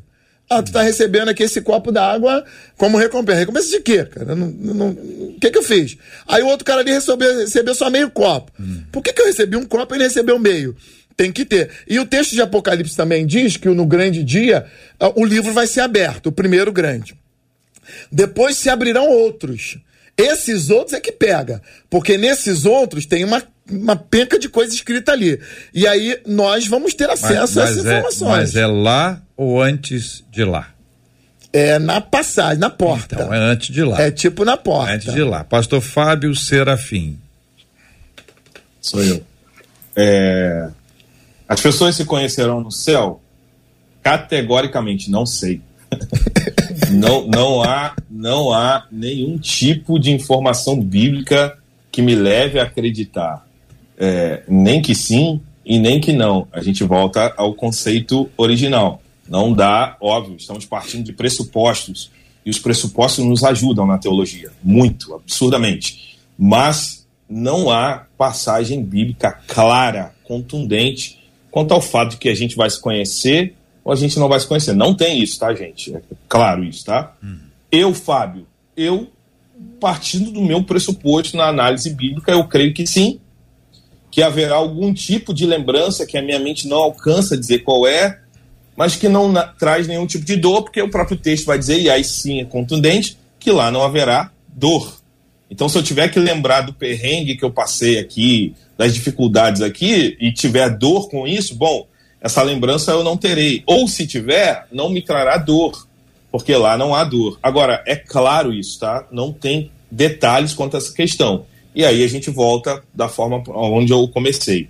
Ah, tu tá recebendo aqui esse copo d'água como recompensa. Recompensa de quê, cara? Não, não, o que que eu fiz? Aí o outro cara ali recebeu, recebeu só meio copo. Hum. Por que que eu recebi um copo e ele recebeu meio? Tem que ter. E o texto de Apocalipse também diz que no grande dia ah, o livro vai ser aberto, o primeiro grande. Depois se abrirão outros. Esses outros é que pega. Porque nesses outros tem uma, uma penca de coisa escrita ali. E aí nós vamos ter acesso mas, mas a essas é, informações. Mas é lá ou antes de lá? É na passagem, na porta. Então, é antes de lá. É tipo na porta. Antes de lá. Pastor Fábio Serafim. Sou eu. É... As pessoas se conhecerão no céu? Categoricamente, não sei. não, não, há, não há nenhum tipo de informação bíblica que me leve a acreditar. É, nem que sim e nem que não. A gente volta ao conceito original. Não dá, óbvio, estamos partindo de pressupostos. E os pressupostos nos ajudam na teologia, muito, absurdamente. Mas não há passagem bíblica clara, contundente, quanto ao fato de que a gente vai se conhecer ou a gente não vai se conhecer. Não tem isso, tá, gente? É claro isso, tá? Uhum. Eu, Fábio, eu, partindo do meu pressuposto na análise bíblica, eu creio que sim, que haverá algum tipo de lembrança que a minha mente não alcança dizer qual é, mas que não traz nenhum tipo de dor, porque o próprio texto vai dizer, e aí sim é contundente, que lá não haverá dor. Então, se eu tiver que lembrar do perrengue que eu passei aqui, das dificuldades aqui, e tiver dor com isso, bom, essa lembrança eu não terei. Ou se tiver, não me trará dor, porque lá não há dor. Agora, é claro isso, tá? Não tem detalhes quanto a essa questão. E aí a gente volta da forma onde eu comecei.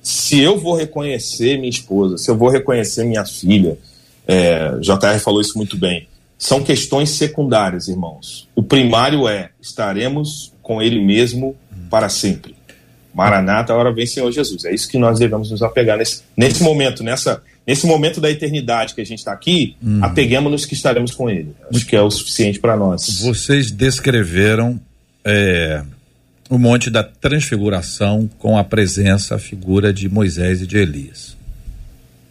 Se eu vou reconhecer minha esposa, se eu vou reconhecer minha filha, é, JR falou isso muito bem, são questões secundárias, irmãos. O primário é: estaremos com Ele mesmo para sempre. Maranata, hora vem Senhor Jesus. É isso que nós devemos nos apegar nesse, nesse momento, nessa, nesse momento da eternidade que a gente está aqui, uhum. apeguemos-nos que estaremos com Ele. Acho que é o suficiente para nós. Vocês descreveram é, o monte da transfiguração com a presença, a figura de Moisés e de Elias.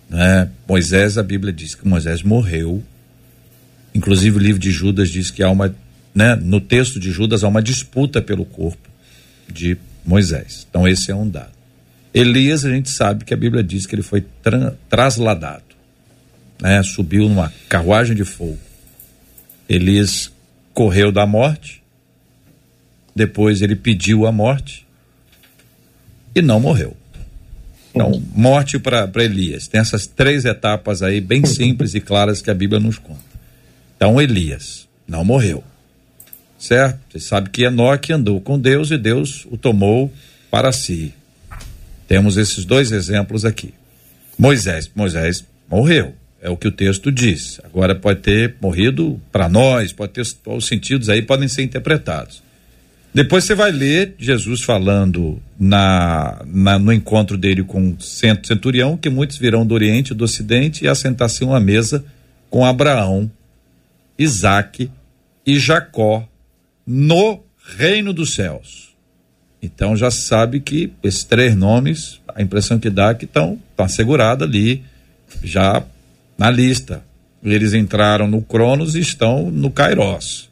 Né? Moisés, a Bíblia diz que Moisés morreu. Inclusive o livro de Judas diz que há uma, né, no texto de Judas há uma disputa pelo corpo de Moisés. Então esse é um dado. Elias, a gente sabe que a Bíblia diz que ele foi tra trasladado, né? Subiu numa carruagem de fogo. Elias correu da morte, depois ele pediu a morte e não morreu. Então, morte para Elias. Tem essas três etapas aí, bem simples e claras que a Bíblia nos conta. Então, Elias não morreu certo? Você sabe que Enoque andou com Deus e Deus o tomou para si. Temos esses dois exemplos aqui. Moisés, Moisés morreu, é o que o texto diz. Agora pode ter morrido para nós, pode ter os sentidos aí podem ser interpretados. Depois você vai ler Jesus falando na, na, no encontro dele com o centurião que muitos virão do Oriente e do Ocidente e assentar-se uma mesa com Abraão, Isaque e Jacó no reino dos céus. Então já sabe que esses três nomes, a impressão que dá é que estão tá assegurada ali, já na lista. Eles entraram no Cronos e estão no Kairos.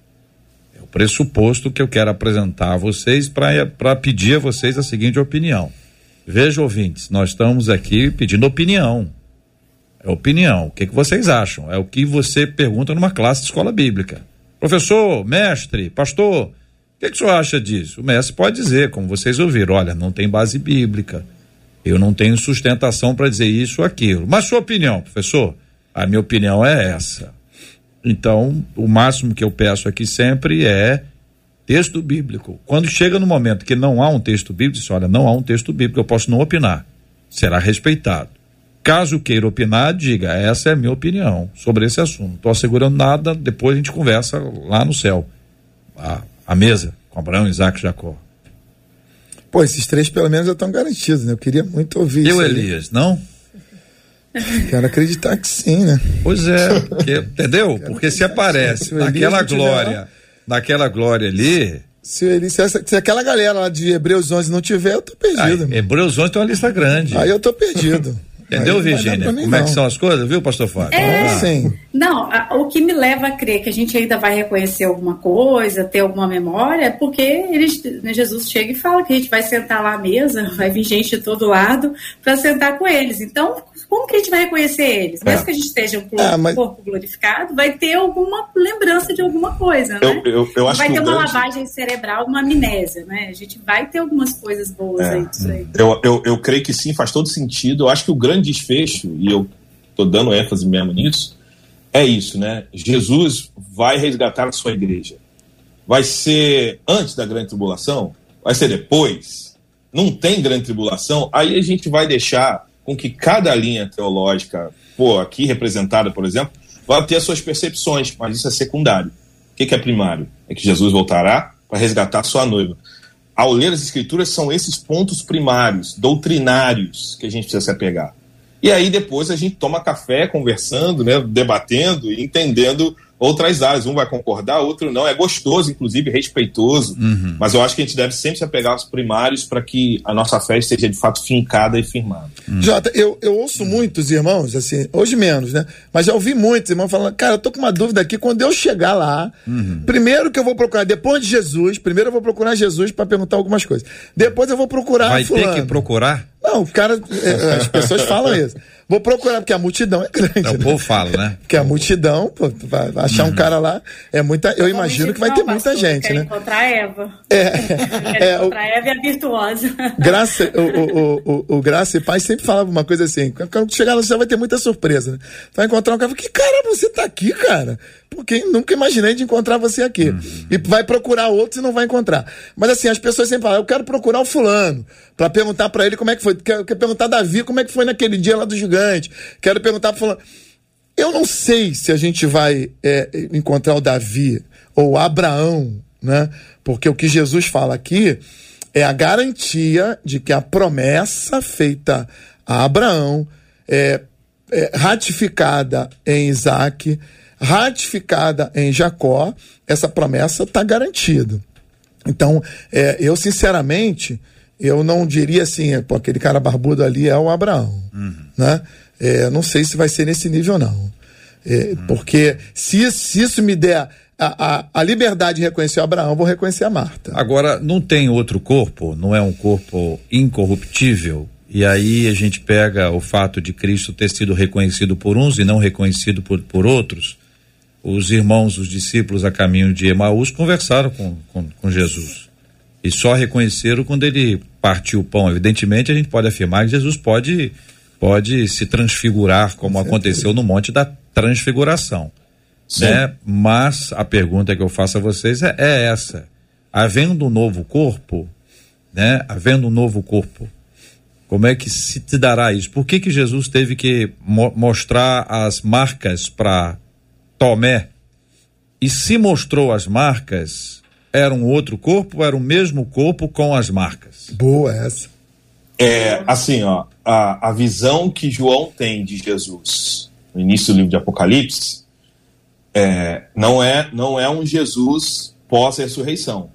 É o pressuposto que eu quero apresentar a vocês para pedir a vocês a seguinte opinião. Veja, ouvintes, nós estamos aqui pedindo opinião. É opinião. O que, que vocês acham? É o que você pergunta numa classe de escola bíblica. Professor, mestre, pastor, o que, que o senhor acha disso? O mestre pode dizer, como vocês ouviram, olha, não tem base bíblica. Eu não tenho sustentação para dizer isso ou aquilo. Mas sua opinião, professor? A minha opinião é essa. Então, o máximo que eu peço aqui sempre é texto bíblico. Quando chega no momento que não há um texto bíblico, diz, olha, não há um texto bíblico, eu posso não opinar. Será respeitado. Caso queira opinar, diga, essa é a minha opinião sobre esse assunto. Não estou assegurando nada, depois a gente conversa lá no céu. A, a mesa, com Abraão, Isaac e Jacó. Pô, esses três pelo menos já estão garantidos, né? Eu queria muito ouvir Eu, Elias, não? Quero acreditar que sim, né? Pois é, porque, entendeu? Porque se aparece naquela glória, naquela glória ali, se, ele, se, essa, se, aquela galera lá de Hebreus 11 não tiver, eu tô perdido. Ah, Hebreus 11 tem uma lista grande. Aí eu tô perdido. Entendeu, Virgínia? Como não. é que são as coisas, viu, pastor Fábio? É, ah. sim. Não, a, o que me leva a crer que a gente ainda vai reconhecer alguma coisa, ter alguma memória, é porque eles, né, Jesus chega e fala que a gente vai sentar lá à mesa, vai vir gente de todo lado para sentar com eles. Então, como que a gente vai reconhecer eles? Mesmo é. que a gente esteja um corpo, mas... corpo, glorificado, vai ter alguma lembrança de alguma coisa, né? Eu, eu, eu acho vai ter uma grande... lavagem cerebral, uma amnésia, né? A gente vai ter algumas coisas boas é. aí disso aí. Eu, eu, eu creio que sim, faz todo sentido. Eu acho que o grande desfecho, e eu estou dando ênfase mesmo nisso, é isso, né? Jesus vai resgatar a sua igreja. Vai ser antes da grande tribulação? Vai ser depois? Não tem grande tribulação? Aí a gente vai deixar com que cada linha teológica, pô, aqui representada, por exemplo, vá ter as suas percepções, mas isso é secundário. O que, que é primário? É que Jesus voltará para resgatar sua noiva. Ao ler as escrituras, são esses pontos primários, doutrinários, que a gente precisa se apegar. E aí depois a gente toma café conversando, né, debatendo e entendendo outras áreas. Um vai concordar, outro não. É gostoso, inclusive, respeitoso. Uhum. Mas eu acho que a gente deve sempre se apegar aos primários para que a nossa fé seja de fato fincada e firmada. Uhum. Jota, eu, eu ouço uhum. muitos irmãos, assim, hoje menos, né? Mas já ouvi muitos irmãos falando, cara, eu tô com uma dúvida aqui. Quando eu chegar lá, uhum. primeiro que eu vou procurar, depois de Jesus, primeiro eu vou procurar Jesus para perguntar algumas coisas. Depois eu vou procurar. Vai fulano. ter que procurar? Não, o cara, é, as pessoas falam isso. Vou procurar, porque a multidão é grande. Não, né? o povo fala, né? Porque a multidão, pô, vai achar uhum. um cara lá, é muita. Eu, imagino que vai ter muita gente, né? encontrar a Eva. É. é encontrar a Eva e a virtuosa. Graça, o, o, o, o, Graça e Pai sempre falava uma coisa assim: quando chegar lá, você vai ter muita surpresa, né? Vai encontrar um cara, que cara, você tá aqui, cara? Porque nunca imaginei de encontrar você aqui. Uhum. E vai procurar outros e não vai encontrar. Mas assim, as pessoas sempre falam: eu quero procurar o fulano, para perguntar para ele como é que foi. Quero, quero perguntar Davi como é que foi naquele dia lá do gigante. Quero perguntar para fulano. Eu não sei se a gente vai é, encontrar o Davi ou Abraão, né? Porque o que Jesus fala aqui é a garantia de que a promessa feita a Abraão é, é ratificada em Isaac, ratificada em Jacó, essa promessa está garantida. Então, é, eu sinceramente, eu não diria assim, pô, aquele cara barbudo ali é o Abraão, uhum. né? É, não sei se vai ser nesse nível não, é, uhum. porque se, se isso me der a, a, a, liberdade de reconhecer Abraão, vou reconhecer a Marta. Agora, não tem outro corpo, não é um corpo incorruptível, e aí a gente pega o fato de Cristo ter sido reconhecido por uns e não reconhecido por, por outros. Os irmãos, os discípulos a caminho de Emaús conversaram com, com, com Jesus e só reconheceram quando ele partiu o pão. Evidentemente, a gente pode afirmar que Jesus pode, pode se transfigurar, como aconteceu no Monte da Transfiguração. Né? Mas a pergunta que eu faço a vocês é, é essa: havendo um novo corpo, né? Havendo um novo corpo, como é que se te dará isso? Por que que Jesus teve que mo mostrar as marcas para Tomé? E se mostrou as marcas, era um outro corpo era o mesmo corpo com as marcas? Boa essa. É, assim, ó, a, a visão que João tem de Jesus no início do livro de Apocalipse é, não, é, não é um Jesus pós-ressurreição.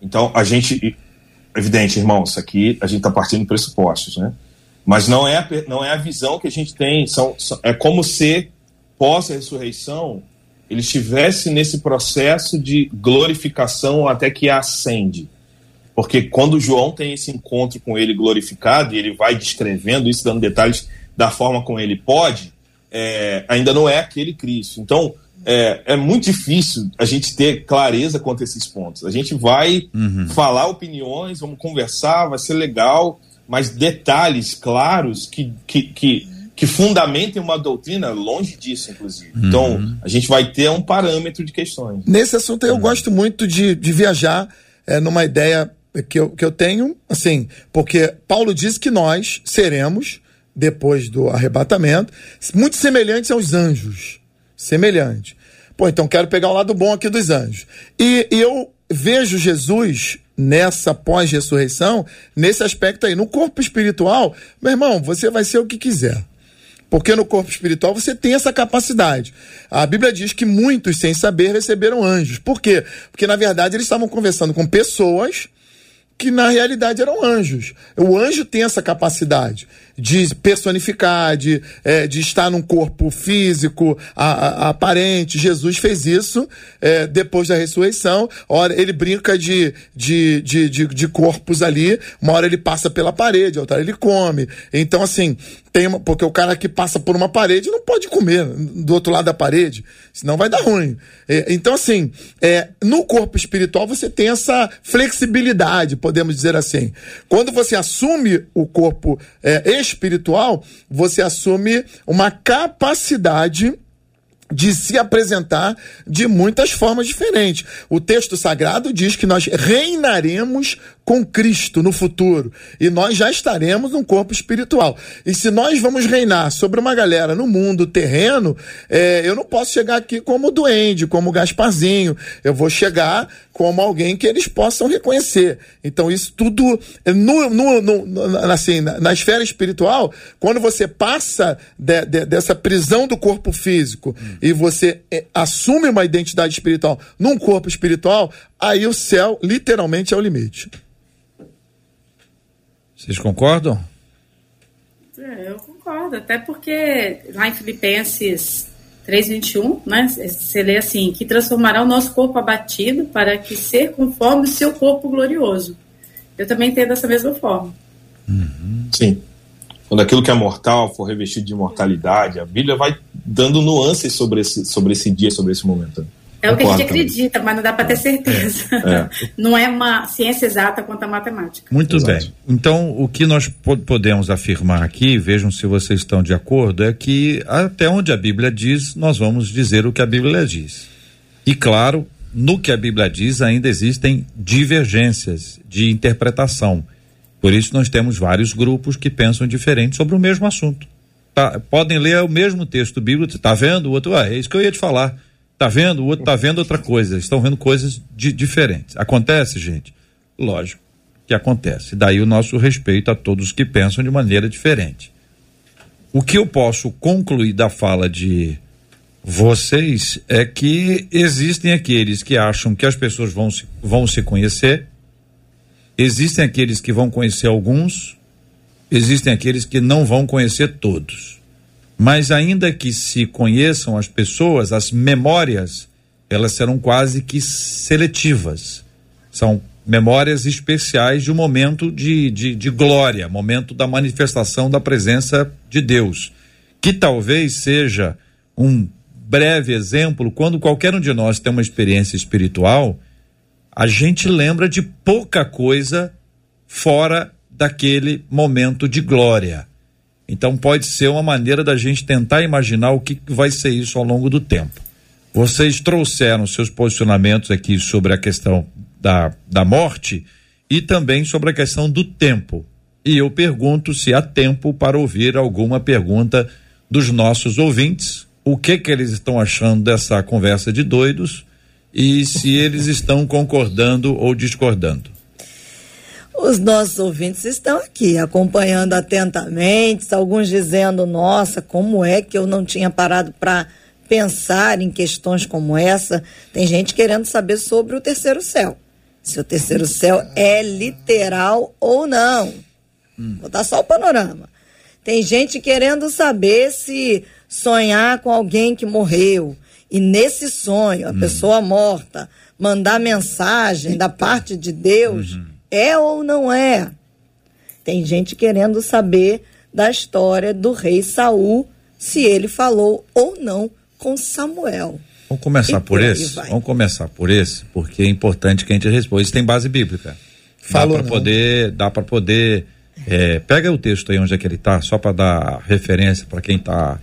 Então, a gente, evidente, irmãos, aqui a gente está partindo de pressupostos, né? Mas não é, a, não é a visão que a gente tem, são, são é como se pós-ressurreição ele estivesse nesse processo de glorificação até que ascende. Porque quando João tem esse encontro com ele glorificado, e ele vai descrevendo isso, dando detalhes da forma como ele pode, é, ainda não é aquele Cristo. Então, é, é, muito difícil a gente ter clareza quanto a esses pontos. A gente vai uhum. falar opiniões, vamos conversar, vai ser legal, mas detalhes claros que, que, que que fundamentem uma doutrina longe disso, inclusive. Uhum. Então, a gente vai ter um parâmetro de questões. Nesse assunto, eu uhum. gosto muito de, de viajar é, numa ideia que eu, que eu tenho, assim, porque Paulo diz que nós seremos, depois do arrebatamento, muito semelhantes aos anjos. Semelhante. Pô, então quero pegar o lado bom aqui dos anjos. E, e eu vejo Jesus nessa pós-ressurreição, nesse aspecto aí. No corpo espiritual, meu irmão, você vai ser o que quiser. Porque no corpo espiritual você tem essa capacidade. A Bíblia diz que muitos, sem saber, receberam anjos. Por quê? Porque, na verdade, eles estavam conversando com pessoas que na realidade eram anjos. O anjo tem essa capacidade de personificar, de, é, de estar num corpo físico, a, a, aparente. Jesus fez isso é, depois da ressurreição. Ora, ele brinca de, de, de, de, de corpos ali, uma hora ele passa pela parede, outra hora ele come. Então, assim, tem uma, porque o cara que passa por uma parede não pode comer do outro lado da parede, senão vai dar ruim. É, então, assim, é, no corpo espiritual você tem essa flexibilidade, podemos dizer assim. Quando você assume o corpo é, espiritual, você assume uma capacidade de se apresentar de muitas formas diferentes. O texto sagrado diz que nós reinaremos com Cristo no futuro. E nós já estaremos num corpo espiritual. E se nós vamos reinar sobre uma galera no mundo terreno, é, eu não posso chegar aqui como duende, como Gasparzinho. Eu vou chegar como alguém que eles possam reconhecer. Então, isso tudo, no, no, no, assim, na, na, esfera espiritual, quando você passa de, de, dessa prisão do corpo físico hum. e você é, assume uma identidade espiritual num corpo espiritual, aí o céu literalmente é o limite. Vocês concordam? É, eu concordo, até porque lá em Filipenses 3,21, né, você lê assim, que transformará o nosso corpo abatido para que ser conforme o seu corpo glorioso. Eu também entendo dessa mesma forma. Uhum. Sim. Quando aquilo que é mortal for revestido de imortalidade, a Bíblia vai dando nuances sobre esse, sobre esse dia, sobre esse momento. É o que a gente acredita, mas não dá para ter certeza. É, é. Não é uma ciência exata quanto a matemática. Muito Exato. bem. Então, o que nós podemos afirmar aqui, vejam se vocês estão de acordo, é que até onde a Bíblia diz, nós vamos dizer o que a Bíblia diz. E claro, no que a Bíblia diz, ainda existem divergências de interpretação. Por isso, nós temos vários grupos que pensam diferente sobre o mesmo assunto. Tá, podem ler o mesmo texto bíblico, está vendo? O outro, ah, é isso que eu ia te falar Tá vendo? O outro tá vendo outra coisa. Estão vendo coisas de, diferentes. Acontece, gente? Lógico que acontece. Daí o nosso respeito a todos que pensam de maneira diferente. O que eu posso concluir da fala de vocês é que existem aqueles que acham que as pessoas vão se, vão se conhecer, existem aqueles que vão conhecer alguns, existem aqueles que não vão conhecer todos. Mas ainda que se conheçam as pessoas, as memórias, elas serão quase que seletivas. São memórias especiais de um momento de, de, de glória, momento da manifestação da presença de Deus. Que talvez seja um breve exemplo, quando qualquer um de nós tem uma experiência espiritual, a gente lembra de pouca coisa fora daquele momento de glória. Então pode ser uma maneira da gente tentar imaginar o que vai ser isso ao longo do tempo. Vocês trouxeram seus posicionamentos aqui sobre a questão da, da morte e também sobre a questão do tempo. E eu pergunto se há tempo para ouvir alguma pergunta dos nossos ouvintes, o que que eles estão achando dessa conversa de doidos e se eles estão concordando ou discordando. Os nossos ouvintes estão aqui acompanhando atentamente, alguns dizendo: nossa, como é que eu não tinha parado para pensar em questões como essa? Tem gente querendo saber sobre o terceiro céu. Se o terceiro céu é literal ou não. Hum. Vou dar só o panorama. Tem gente querendo saber se sonhar com alguém que morreu e nesse sonho, a hum. pessoa morta, mandar mensagem da parte de Deus. Uhum é ou não é? Tem gente querendo saber da história do rei Saul, se ele falou ou não com Samuel. Vamos começar e por esse? Vamos começar por esse, porque é importante que a gente responda. Isso tem base bíblica. Falou, dá para poder, dá para poder. É, pega o texto aí onde é que ele está, só para dar referência para quem está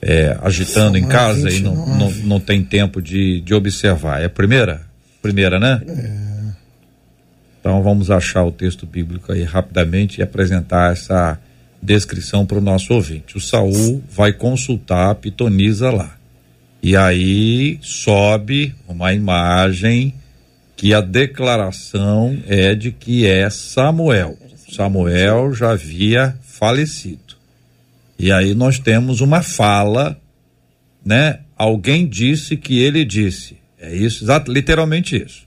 é, agitando Samuel em casa 29. e não, não, não tem tempo de, de observar. É a primeira? Primeira, né? É. Então vamos achar o texto bíblico aí rapidamente e apresentar essa descrição para o nosso ouvinte. O Saul vai consultar a pitonisa lá. E aí sobe uma imagem que a declaração é de que é Samuel. Samuel já havia falecido. E aí nós temos uma fala, né? Alguém disse que ele disse. É isso, exato, literalmente isso.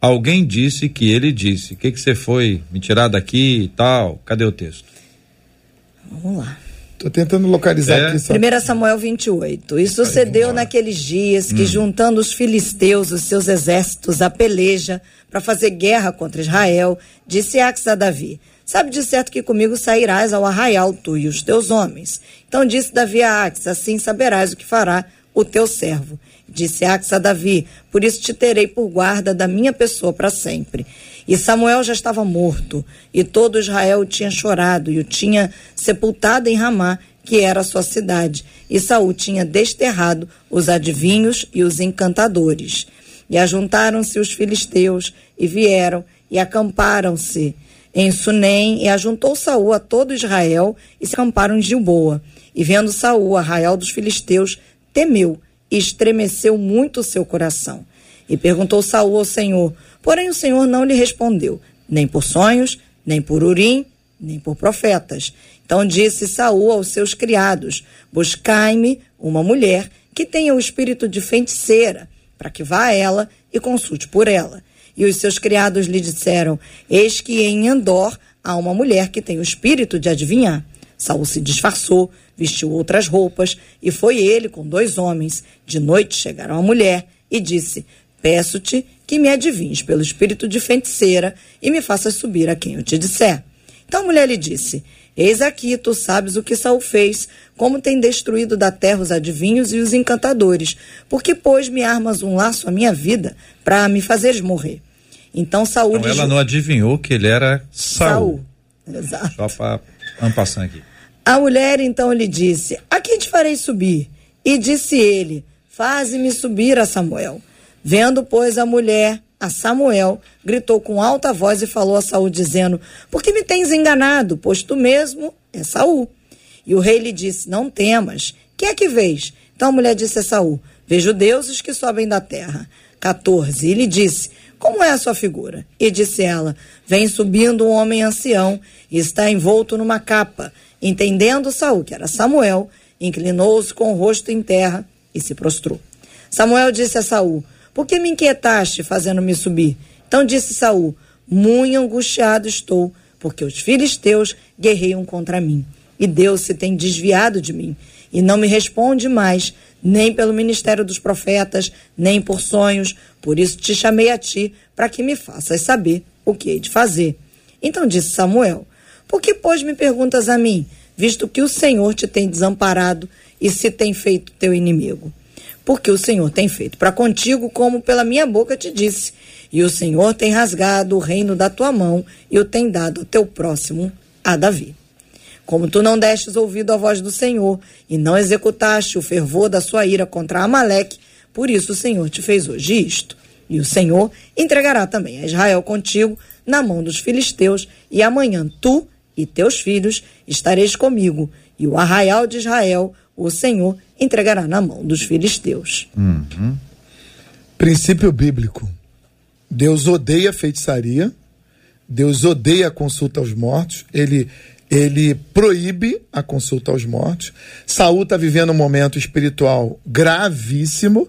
Alguém disse que ele disse. O que que você foi me tirar daqui e tal? Cadê o texto? Vamos lá. Tô tentando localizar É. aqui só. 1 Samuel 28. E sucedeu naqueles dias que, juntando os filisteus, os seus exércitos, a peleja, para fazer guerra contra Israel, disse Ax a Davi: Sabe de certo que comigo sairás ao arraial, tu e os teus homens. Então disse Davi a Ax: Assim saberás o que fará o teu servo. Disse Ax a Davi: Por isso te terei por guarda da minha pessoa para sempre. E Samuel já estava morto, e todo Israel o tinha chorado, e o tinha sepultado em Ramá, que era a sua cidade. E Saul tinha desterrado os adivinhos e os encantadores. E ajuntaram-se os filisteus, e vieram, e acamparam-se em Sunem, e ajuntou Saul a todo Israel, e se acamparam em Gilboa. E vendo Saul, arraial dos filisteus, temeu, e estremeceu muito o seu coração. E perguntou Saul ao Senhor, porém o Senhor não lhe respondeu, nem por sonhos, nem por urim, nem por profetas. Então disse Saul aos seus criados: Buscai-me uma mulher que tenha o espírito de feiticeira, para que vá a ela e consulte por ela. E os seus criados lhe disseram: Eis que em Endor há uma mulher que tem o espírito de adivinhar. Saul se disfarçou, vestiu outras roupas, e foi ele com dois homens. De noite chegaram a mulher e disse: Peço-te que me adivinhes pelo espírito de feiticeira e me faças subir a quem eu te disser. Então a mulher lhe disse: Eis aqui, tu sabes o que Saul fez, como tem destruído da terra os adivinhos e os encantadores, porque pôs me armas um laço à minha vida para me fazeres morrer. Então Saul Então ela ju- não adivinhou que ele era Saul. Saul. Exato. Só para ampassar aqui. A mulher então lhe disse: A quem te farei subir? E disse ele: Faze-me subir a Samuel. Vendo, pois, a mulher a Samuel, gritou com alta voz e falou a Saul, dizendo: Por que me tens enganado? Pois tu mesmo é Saul. E o rei lhe disse: Não temas. Quem é que vês? Então a mulher disse a Saul: Vejo deuses que sobem da terra. 14. E lhe disse: Como é a sua figura? E disse ela: Vem subindo um homem ancião e está envolto numa capa. Entendendo Saul que era Samuel, inclinou-se com o rosto em terra e se prostrou. Samuel disse a Saul: Por que me inquietaste fazendo-me subir? Então disse Saul: Muito angustiado estou, porque os filisteus guerreiam contra mim. E Deus se tem desviado de mim, e não me responde mais, nem pelo ministério dos profetas, nem por sonhos. Por isso te chamei a ti, para que me faças saber o que hei de fazer. Então disse Samuel: Por que, pois, me perguntas a mim, visto que o Senhor te tem desamparado e se tem feito teu inimigo? Porque o Senhor tem feito para contigo como pela minha boca te disse. E o Senhor tem rasgado o reino da tua mão e o tem dado ao teu próximo, a Davi. Como tu não destes ouvido à voz do Senhor e não executaste o fervor da sua ira contra Amaleque, por isso o Senhor te fez hoje isto. E o Senhor entregará também a Israel contigo na mão dos filisteus, e amanhã tu e teus filhos estareis comigo, e o arraial de Israel o Senhor entregará na mão dos filisteus. Princípio bíblico. Deus odeia feitiçaria, Deus odeia a consulta aos mortos, ele, ele proíbe a consulta aos mortos. Saul está vivendo um momento espiritual gravíssimo,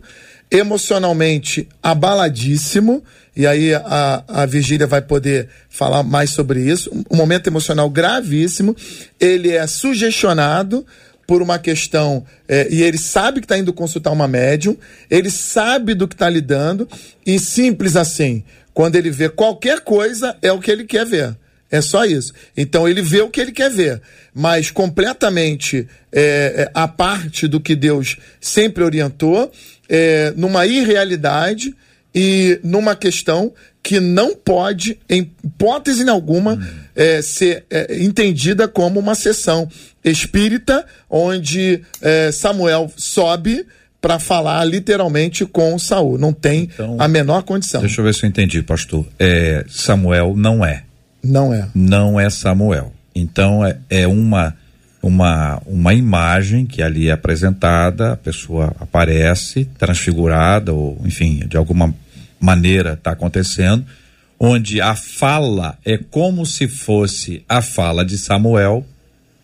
emocionalmente abaladíssimo, e aí a, a Virgília vai poder falar mais sobre isso. Um momento emocional gravíssimo, ele é sugestionado por uma questão, é, e ele sabe que está indo consultar uma médium, ele sabe do que está lidando, e simples assim, quando ele vê qualquer coisa, é o que ele quer ver. É só isso. Então ele vê o que ele quer ver, mas completamente é, é, a parte do que Deus sempre orientou, é, numa irrealidade e numa questão que não pode, em hipótese alguma, é, ser é, entendida como uma sessão espírita, onde é, Samuel sobe para falar literalmente com Saul. Não tem Então, a menor condição. Deixa eu ver se eu entendi, pastor. É, Samuel não é. Não é. Não é Samuel. Então é, é uma, uma, uma imagem que ali é apresentada, a pessoa aparece transfigurada, ou enfim, de alguma maneira está acontecendo, onde a fala é como se fosse a fala de Samuel,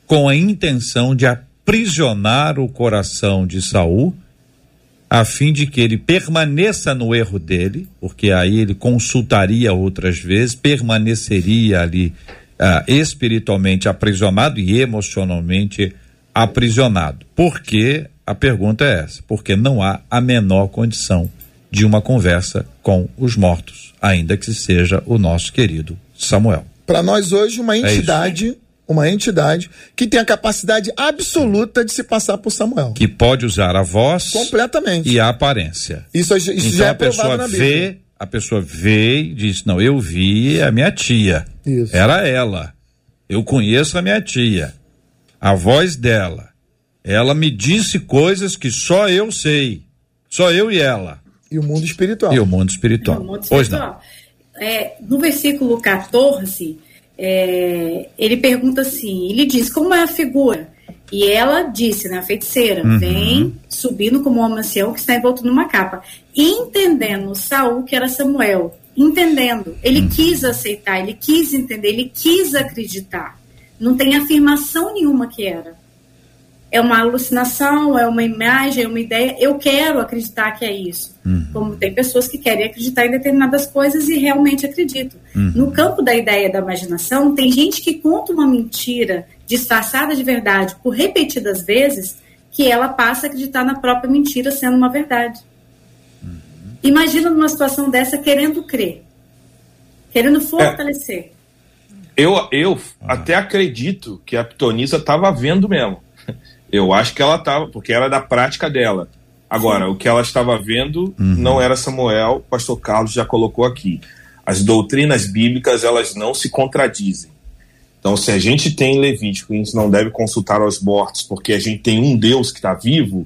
com a intenção de aprisionar o coração de Saul a fim de que ele permaneça no erro dele, porque aí ele consultaria outras vezes, permaneceria ali ah, espiritualmente aprisionado e emocionalmente aprisionado. Por que a pergunta é essa? Porque não há a menor condição de uma conversa com os mortos, ainda que seja o nosso querido Samuel. Para nós hoje, uma É entidade, uma entidade que tem a capacidade absoluta de se passar por Samuel. Que pode usar a voz Completamente. e a aparência. Isso, isso então já é a pessoa provado na Bíblia. vê, a pessoa vê e diz: Não, eu vi a minha tia. Isso. Era ela. Eu conheço a minha tia. A voz dela. Ela me disse coisas que só eu sei. Só eu e ela. E o mundo espiritual. E o mundo espiritual. No mundo Pois não. espiritual. É, no versículo 14, é, ele pergunta assim, ele diz, como é a figura? E ela disse, né, a feiticeira, Uhum. vem subindo como um ancião que está envolto numa capa. Entendendo Saul que era Samuel, entendendo, ele Uhum. quis aceitar, ele quis entender, ele quis acreditar. Não tem afirmação nenhuma que era. É uma alucinação, é uma imagem, é uma ideia. Eu quero acreditar que é isso. Como tem pessoas que querem acreditar em determinadas coisas e realmente acreditam. No campo da ideia da imaginação, tem gente que conta uma mentira disfarçada de verdade por repetidas vezes que ela passa a acreditar na própria mentira sendo uma verdade. Imagina numa situação dessa querendo crer, querendo fortalecer. Eu, eu até acredito que a Pitonisa estava vendo mesmo. Eu acho que ela estava, porque era da prática dela. Agora, o que ela estava vendo não era Samuel, o pastor Carlos já colocou aqui. As doutrinas bíblicas, elas não se contradizem. Então, se a gente tem em Levítico, a gente não deve consultar aos mortos, porque a gente tem um Deus que está vivo,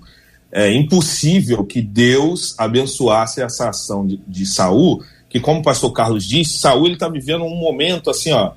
é impossível que Deus abençoasse essa ação de, de Saul, que como o pastor Carlos disse, Saul ele está vivendo um momento assim, ó,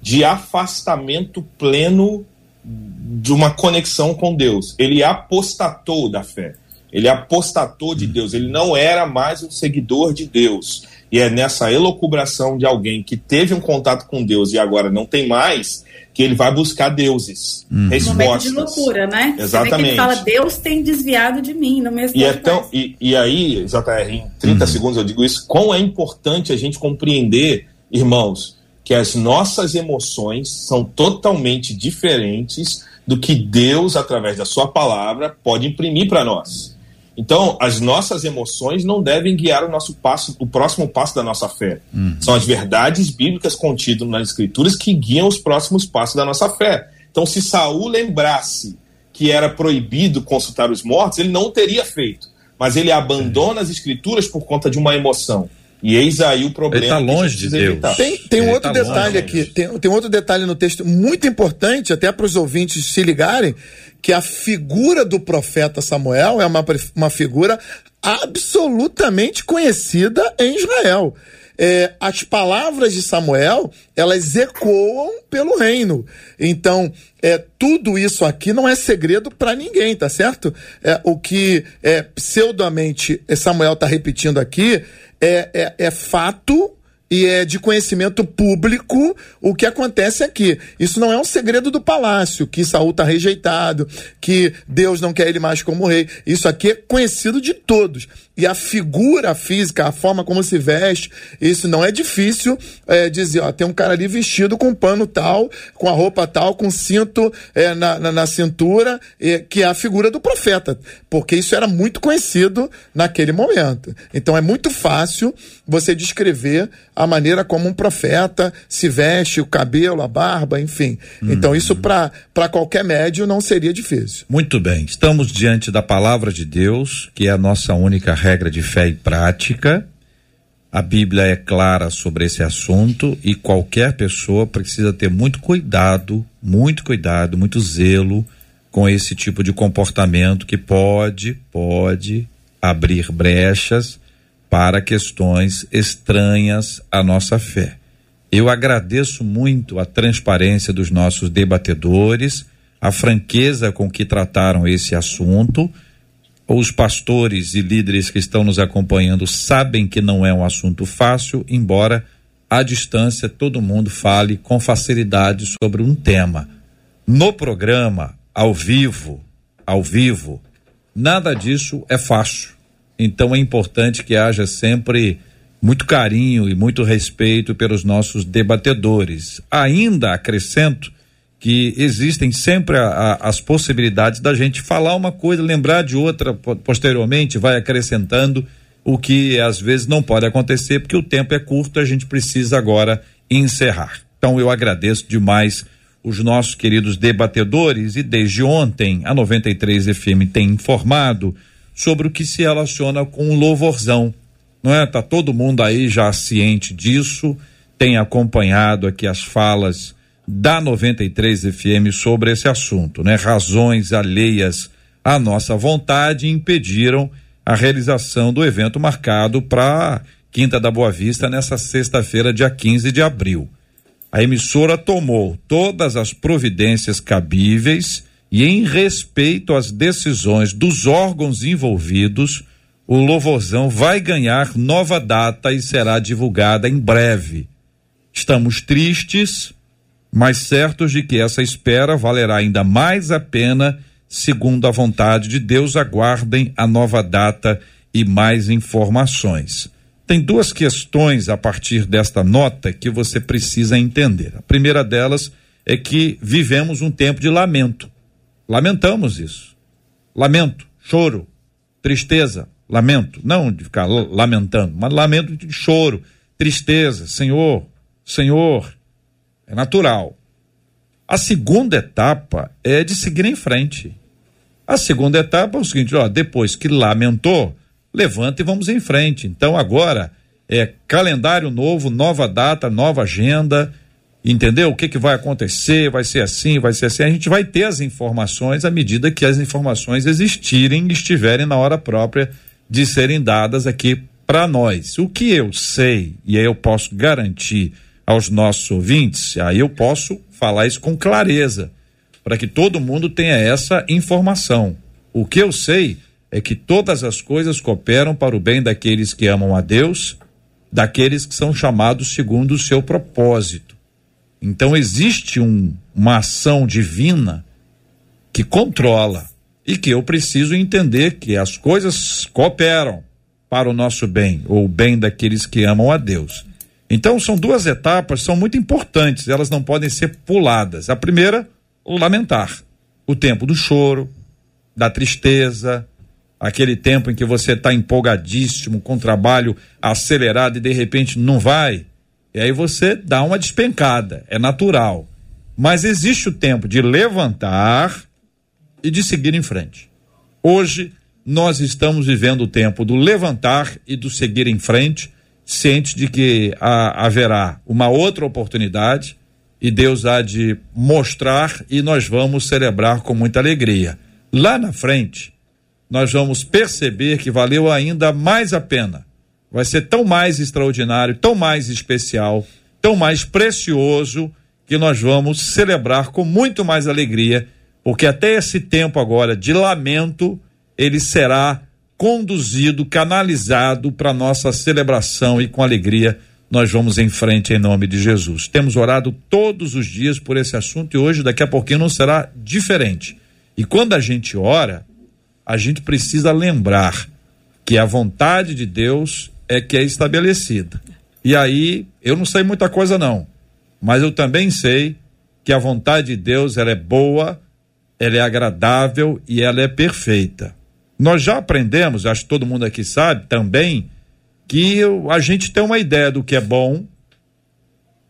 de afastamento pleno de uma conexão com Deus. Ele apostatou da fé. Ele apostatou de Deus. Ele não era mais um seguidor de Deus. E é nessa elocubração de alguém que teve um contato com Deus e agora não tem mais, que ele vai buscar deuses, Um momento respostas. de loucura, né? Você vê que Exatamente. ele fala, Deus tem desviado de mim, não me E, é tão, e, e aí, JR, em 30 segundos eu digo isso, quão é importante a gente compreender, irmãos, que as nossas emoções são totalmente diferentes do que Deus, através da sua palavra, pode imprimir para nós. Então, as nossas emoções não devem guiar o nosso passo, o próximo passo da nossa fé. São as verdades bíblicas contidas nas escrituras que guiam os próximos passos da nossa fé. Então, se Saul lembrasse que era proibido consultar os mortos, ele não teria feito. Mas ele abandona as escrituras por conta de uma emoção. E eis aí o problema. Ele tá gente longe de precisa Deus. evitar. Tem, tem um outro tá detalhe longe aqui, tem, tem outro detalhe no texto muito importante, até para os ouvintes se ligarem, que a figura do profeta Samuel é uma, uma figura absolutamente conhecida em Israel. É, as palavras de Samuel, elas ecoam pelo reino. Então, é, tudo isso aqui não é segredo para ninguém, tá certo? É, o que é, pseudamente Samuel está repetindo aqui é, é, é fato e é de conhecimento público o que acontece aqui. Isso não é um segredo do palácio, que Saul está rejeitado, que Deus não quer ele mais como rei. Isso aqui é conhecido de todos. E a figura física, a forma como se veste, isso não é difícil é, dizer, ó, tem um cara ali vestido com pano tal, com a roupa tal, com cinto é, na, na, na cintura, é, que é a figura do profeta, porque isso era muito conhecido naquele momento. Então é muito fácil você descrever a maneira como um profeta se veste, o cabelo, a barba, enfim. Então isso para qualquer médio não seria difícil. Muito bem, estamos diante da palavra de Deus, que é a nossa única regra de fé e prática. A Bíblia é clara sobre esse assunto e qualquer pessoa precisa ter muito cuidado, muito cuidado, muito zelo com esse tipo de comportamento que pode, pode abrir brechas para questões estranhas à nossa fé. Eu agradeço muito a transparência dos nossos debatedores, a franqueza com que trataram esse assunto. Os pastores e líderes que estão nos acompanhando sabem que não é um assunto fácil, embora à distância todo mundo fale com facilidade sobre um tema. No programa, ao vivo, ao vivo, nada disso é fácil. Então é importante que haja sempre muito carinho e muito respeito pelos nossos debatedores. Ainda acrescento que existem sempre a, a, as possibilidades da gente falar uma coisa, lembrar de outra posteriormente, vai acrescentando o que às vezes não pode acontecer porque o tempo é curto, a gente precisa agora encerrar. Então eu agradeço demais os nossos queridos debatedores e desde ontem a 93 FM tem informado sobre o que se relaciona com o louvorzão, não é? Tá todo mundo aí já ciente disso, tem acompanhado aqui as falas da 93 FM sobre esse assunto, né? Razões alheias à nossa vontade impediram a realização do evento marcado para Quinta da Boa Vista nessa sexta-feira, dia 15 de abril. A emissora tomou todas as providências cabíveis e, em respeito às decisões dos órgãos envolvidos, o Louvorzão vai ganhar nova data e será divulgada em breve. Estamos tristes, mas certos de que essa espera valerá ainda mais a pena, segundo a vontade de Deus. Aguardem a nova data e mais informações. Tem duas questões a partir desta nota que você precisa entender. A primeira delas é que vivemos um tempo de lamento. Lamentamos isso. Lamento, choro, tristeza, lamento. Não de ficar lamentando, mas lamento de choro, tristeza. Senhor, Senhor, é natural. A segunda etapa é de seguir em frente. A segunda etapa é o seguinte: ó, depois que lamentou, levanta e vamos em frente. Então agora é calendário novo, nova data, nova agenda. Entendeu? O que, que vai acontecer? Vai ser assim, vai ser assim. A gente vai ter as informações à medida que as informações existirem e estiverem na hora própria de serem dadas aqui para nós. O que eu sei, e aí eu posso garantir aos nossos ouvintes, aí eu posso falar isso com clareza, para que todo mundo tenha essa informação. O que eu sei é que todas as coisas cooperam para o bem daqueles que amam a Deus, daqueles que são chamados segundo o seu propósito. Então existe um, uma ação divina que controla e que eu preciso entender que as coisas cooperam para o nosso bem, ou o bem daqueles que amam a Deus. Então, são duas etapas, são muito importantes, elas não podem ser puladas. A primeira, o lamentar. O tempo do choro, da tristeza, aquele tempo em que você está empolgadíssimo, com trabalho acelerado e de repente não vai. E aí você dá uma despencada, é natural. Mas existe o tempo de levantar e de seguir em frente. Hoje, nós estamos vivendo o tempo do levantar e do seguir em frente ciente de que haverá uma outra oportunidade e Deus há de mostrar e nós vamos celebrar com muita alegria. Lá na frente, nós vamos perceber que valeu ainda mais a pena. Vai ser tão mais extraordinário, tão mais especial, tão mais precioso que nós vamos celebrar com muito mais alegria, porque até esse tempo agora de lamento, ele será conduzido, canalizado para nossa celebração e com alegria nós vamos em frente em nome de Jesus. Temos orado todos os dias por esse assunto e hoje, daqui a pouquinho, não será diferente. E quando a gente ora, a gente precisa lembrar que a vontade de Deus é que é estabelecida. E aí, eu não sei muita coisa não, mas eu também sei que a vontade de Deus ela é boa, ela é agradável e ela é perfeita. Nós já aprendemos, acho que todo mundo aqui sabe também, que a gente tem uma ideia do que é bom,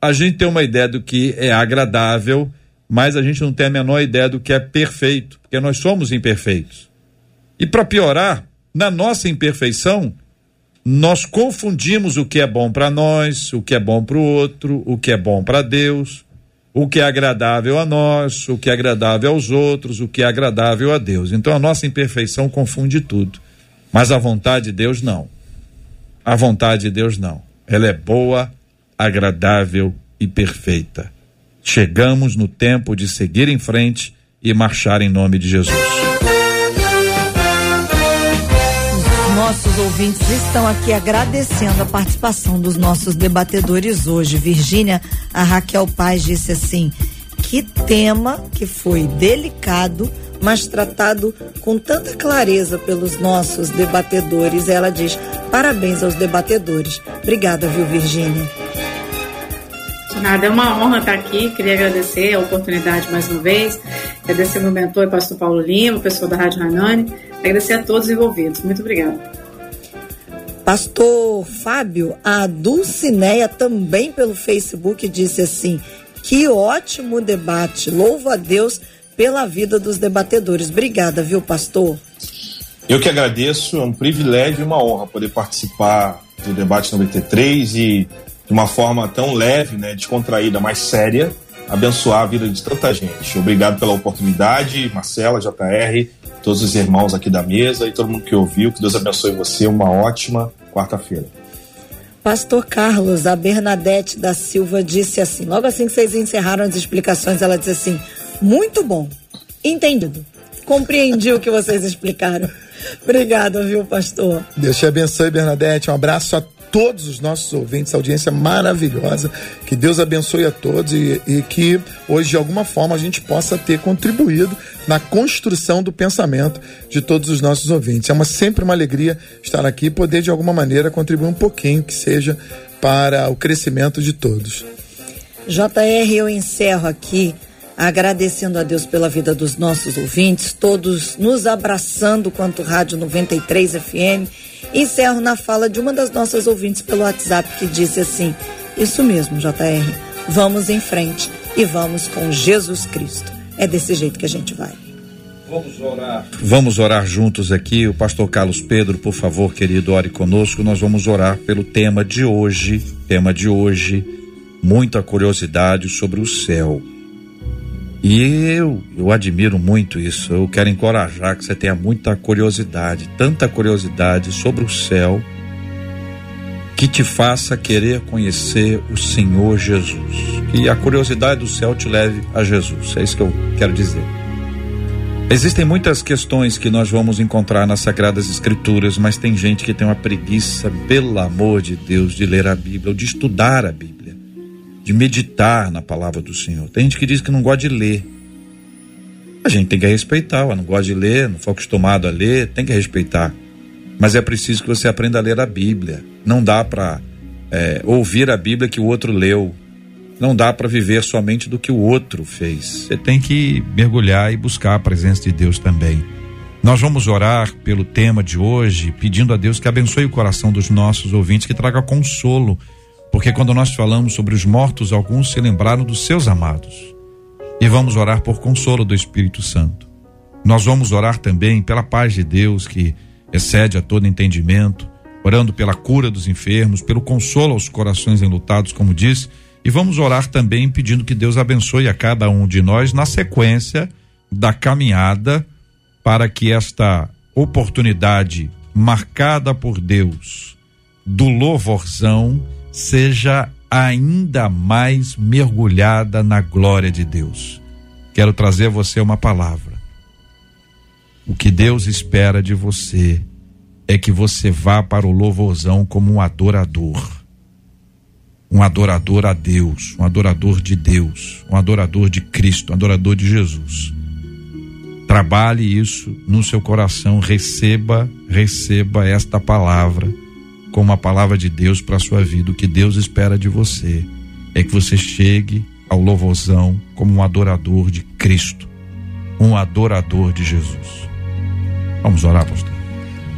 a gente tem uma ideia do que é agradável, mas a gente não tem a menor ideia do que é perfeito, porque nós somos imperfeitos. E para piorar, na nossa imperfeição, nós confundimos o que é bom para nós, o que é bom para o outro, o que é bom para Deus o que é agradável a nós, o que é agradável aos outros, o que é agradável a Deus. Então a nossa imperfeição confunde tudo. Mas a vontade de Deus não. A vontade de Deus não. Ela é boa, agradável e perfeita. Chegamos no tempo de seguir em frente e marchar em nome de Jesus. Nossos ouvintes estão aqui agradecendo a participação dos nossos debatedores hoje. Virgínia, a Raquel Paz disse assim: Que tema que foi delicado, mas tratado com tanta clareza pelos nossos debatedores. Ela diz: parabéns aos debatedores. Obrigada, viu, Virgínia? Nada, é uma honra estar aqui. Queria agradecer a oportunidade mais uma vez. Agradecer ao meu mentor, pastor Paulo Lima, o pessoal da Rádio Ranani. Agradecer a todos os envolvidos. Muito obrigada. Pastor Fábio, a Dulcineia também pelo Facebook disse assim: que ótimo debate. Louvo a Deus pela vida dos debatedores. Obrigada, viu, pastor? Eu que agradeço, é um privilégio e uma honra poder participar do debate 93 e de uma forma tão leve, né, descontraída, mais séria, abençoar a vida de tanta gente. Obrigado pela oportunidade, Marcela, JR, todos os irmãos aqui da mesa e todo mundo que ouviu. Que Deus abençoe você. Uma ótima quarta-feira. Pastor Carlos, a Bernadette da Silva disse assim: logo assim que vocês encerraram as explicações, ela disse assim: muito bom, entendido. Compreendi o que vocês explicaram. Obrigada, viu, pastor? Deus te abençoe, Bernadette. Um abraço a todos os nossos ouvintes, audiência maravilhosa. Que Deus abençoe a todos e, e, que hoje, de alguma forma, a gente possa ter contribuído na construção do pensamento de todos os nossos ouvintes. É uma, sempre uma alegria estar aqui e poder, de alguma maneira, contribuir um pouquinho, que seja para o crescimento de todos. JR, eu encerro aqui agradecendo a Deus pela vida dos nossos ouvintes, todos nos abraçando quanto Rádio 93 FM Encerro na fala de uma das nossas ouvintes pelo WhatsApp que disse assim: Isso mesmo, JR. Vamos em frente e vamos com Jesus Cristo. É desse jeito que a gente vai. Vamos orar. Vamos orar juntos aqui. O pastor Carlos Pedro, por favor, querido, ore conosco. Nós vamos orar pelo tema de hoje. Tema de hoje, muita curiosidade sobre o céu. E eu, eu admiro muito isso. Eu quero encorajar que você tenha muita curiosidade, tanta curiosidade sobre o céu, que te faça querer conhecer o Senhor Jesus. Que a curiosidade do céu te leve a Jesus. É isso que eu quero dizer. Existem muitas questões que nós vamos encontrar nas Sagradas Escrituras, mas tem gente que tem uma preguiça, pelo amor de Deus, de ler a Bíblia ou de estudar a Bíblia de meditar na palavra do Senhor. Tem gente que diz que não gosta de ler. A gente tem que respeitar, não gosta de ler, não foi acostumado a ler, tem que respeitar. Mas é preciso que você aprenda a ler a Bíblia. Não dá para é, ouvir a Bíblia que o outro leu. Não dá para viver somente do que o outro fez. Você tem que mergulhar e buscar a presença de Deus também. Nós vamos orar pelo tema de hoje, pedindo a Deus que abençoe o coração dos nossos ouvintes, que traga consolo porque quando nós falamos sobre os mortos, alguns se lembraram dos seus amados. E vamos orar por consolo do Espírito Santo. Nós vamos orar também pela paz de Deus que excede a todo entendimento, orando pela cura dos enfermos, pelo consolo aos corações enlutados, como diz, e vamos orar também pedindo que Deus abençoe a cada um de nós na sequência da caminhada para que esta oportunidade marcada por Deus do louvorzão seja ainda mais mergulhada na glória de Deus. Quero trazer a você uma palavra. O que Deus espera de você é que você vá para o louvorzão como um adorador. Um adorador a Deus, um adorador de Deus, um adorador de Cristo, um adorador de Jesus. Trabalhe isso no seu coração, receba, receba esta palavra como a palavra de Deus para a sua vida. O que Deus espera de você é que você chegue ao louvorzão como um adorador de Cristo, um adorador de Jesus. Vamos orar, pastor.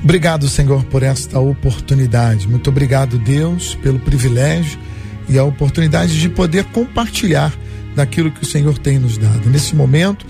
Obrigado, Senhor, por esta oportunidade. Muito obrigado, Deus, pelo privilégio e a oportunidade de poder compartilhar daquilo que o Senhor tem nos dado. Nesse momento,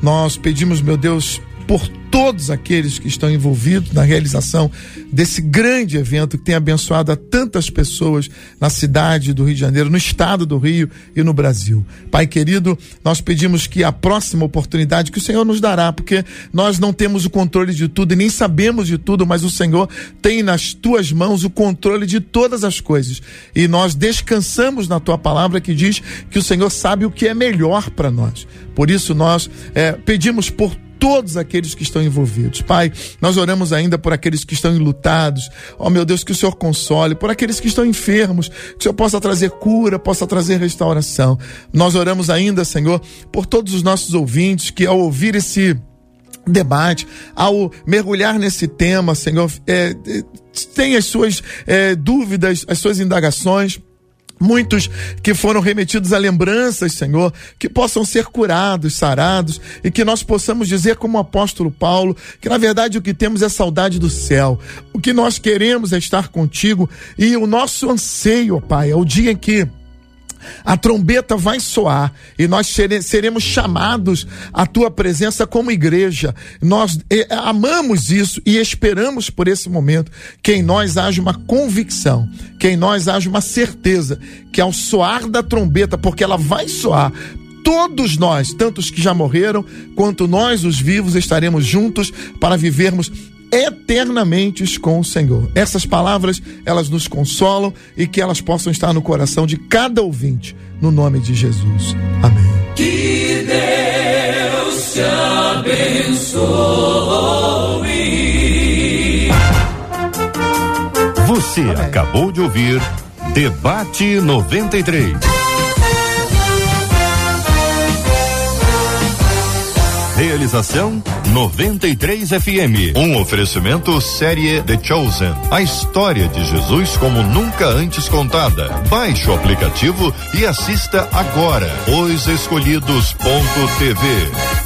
nós pedimos, meu Deus, por todos aqueles que estão envolvidos na realização desse grande evento que tem abençoado a tantas pessoas na cidade do Rio de Janeiro, no estado do Rio e no Brasil. Pai querido, nós pedimos que a próxima oportunidade que o Senhor nos dará, porque nós não temos o controle de tudo e nem sabemos de tudo, mas o Senhor tem nas tuas mãos o controle de todas as coisas. E nós descansamos na tua palavra que diz que o Senhor sabe o que é melhor para nós. Por isso nós é, pedimos por todos aqueles que estão envolvidos. Pai, nós oramos ainda por aqueles que estão enlutados. Ó oh, meu Deus, que o Senhor console, por aqueles que estão enfermos, que o Senhor possa trazer cura, possa trazer restauração. Nós oramos ainda, Senhor, por todos os nossos ouvintes que ao ouvir esse debate, ao mergulhar nesse tema, Senhor, é, é, tem as suas é, dúvidas, as suas indagações. Muitos que foram remetidos a lembranças, Senhor, que possam ser curados, sarados e que nós possamos dizer, como o apóstolo Paulo, que na verdade o que temos é saudade do céu. O que nós queremos é estar contigo e o nosso anseio, Pai, é o dia em que a trombeta vai soar e nós seremos chamados à tua presença como igreja. Nós amamos isso e esperamos por esse momento que em nós haja uma convicção, que em nós haja uma certeza que ao soar da trombeta, porque ela vai soar, todos nós, tanto os que já morreram, quanto nós, os vivos, estaremos juntos para vivermos eternamente com o Senhor. Essas palavras, elas nos consolam e que elas possam estar no coração de cada ouvinte, no nome de Jesus. Amém. Que Deus te abençoe. Você Amém. acabou de ouvir Debate 93. Realização 93 FM. Um oferecimento série The Chosen. A história de Jesus como nunca antes contada. Baixe o aplicativo e assista agora. Os Escolhidos.tv.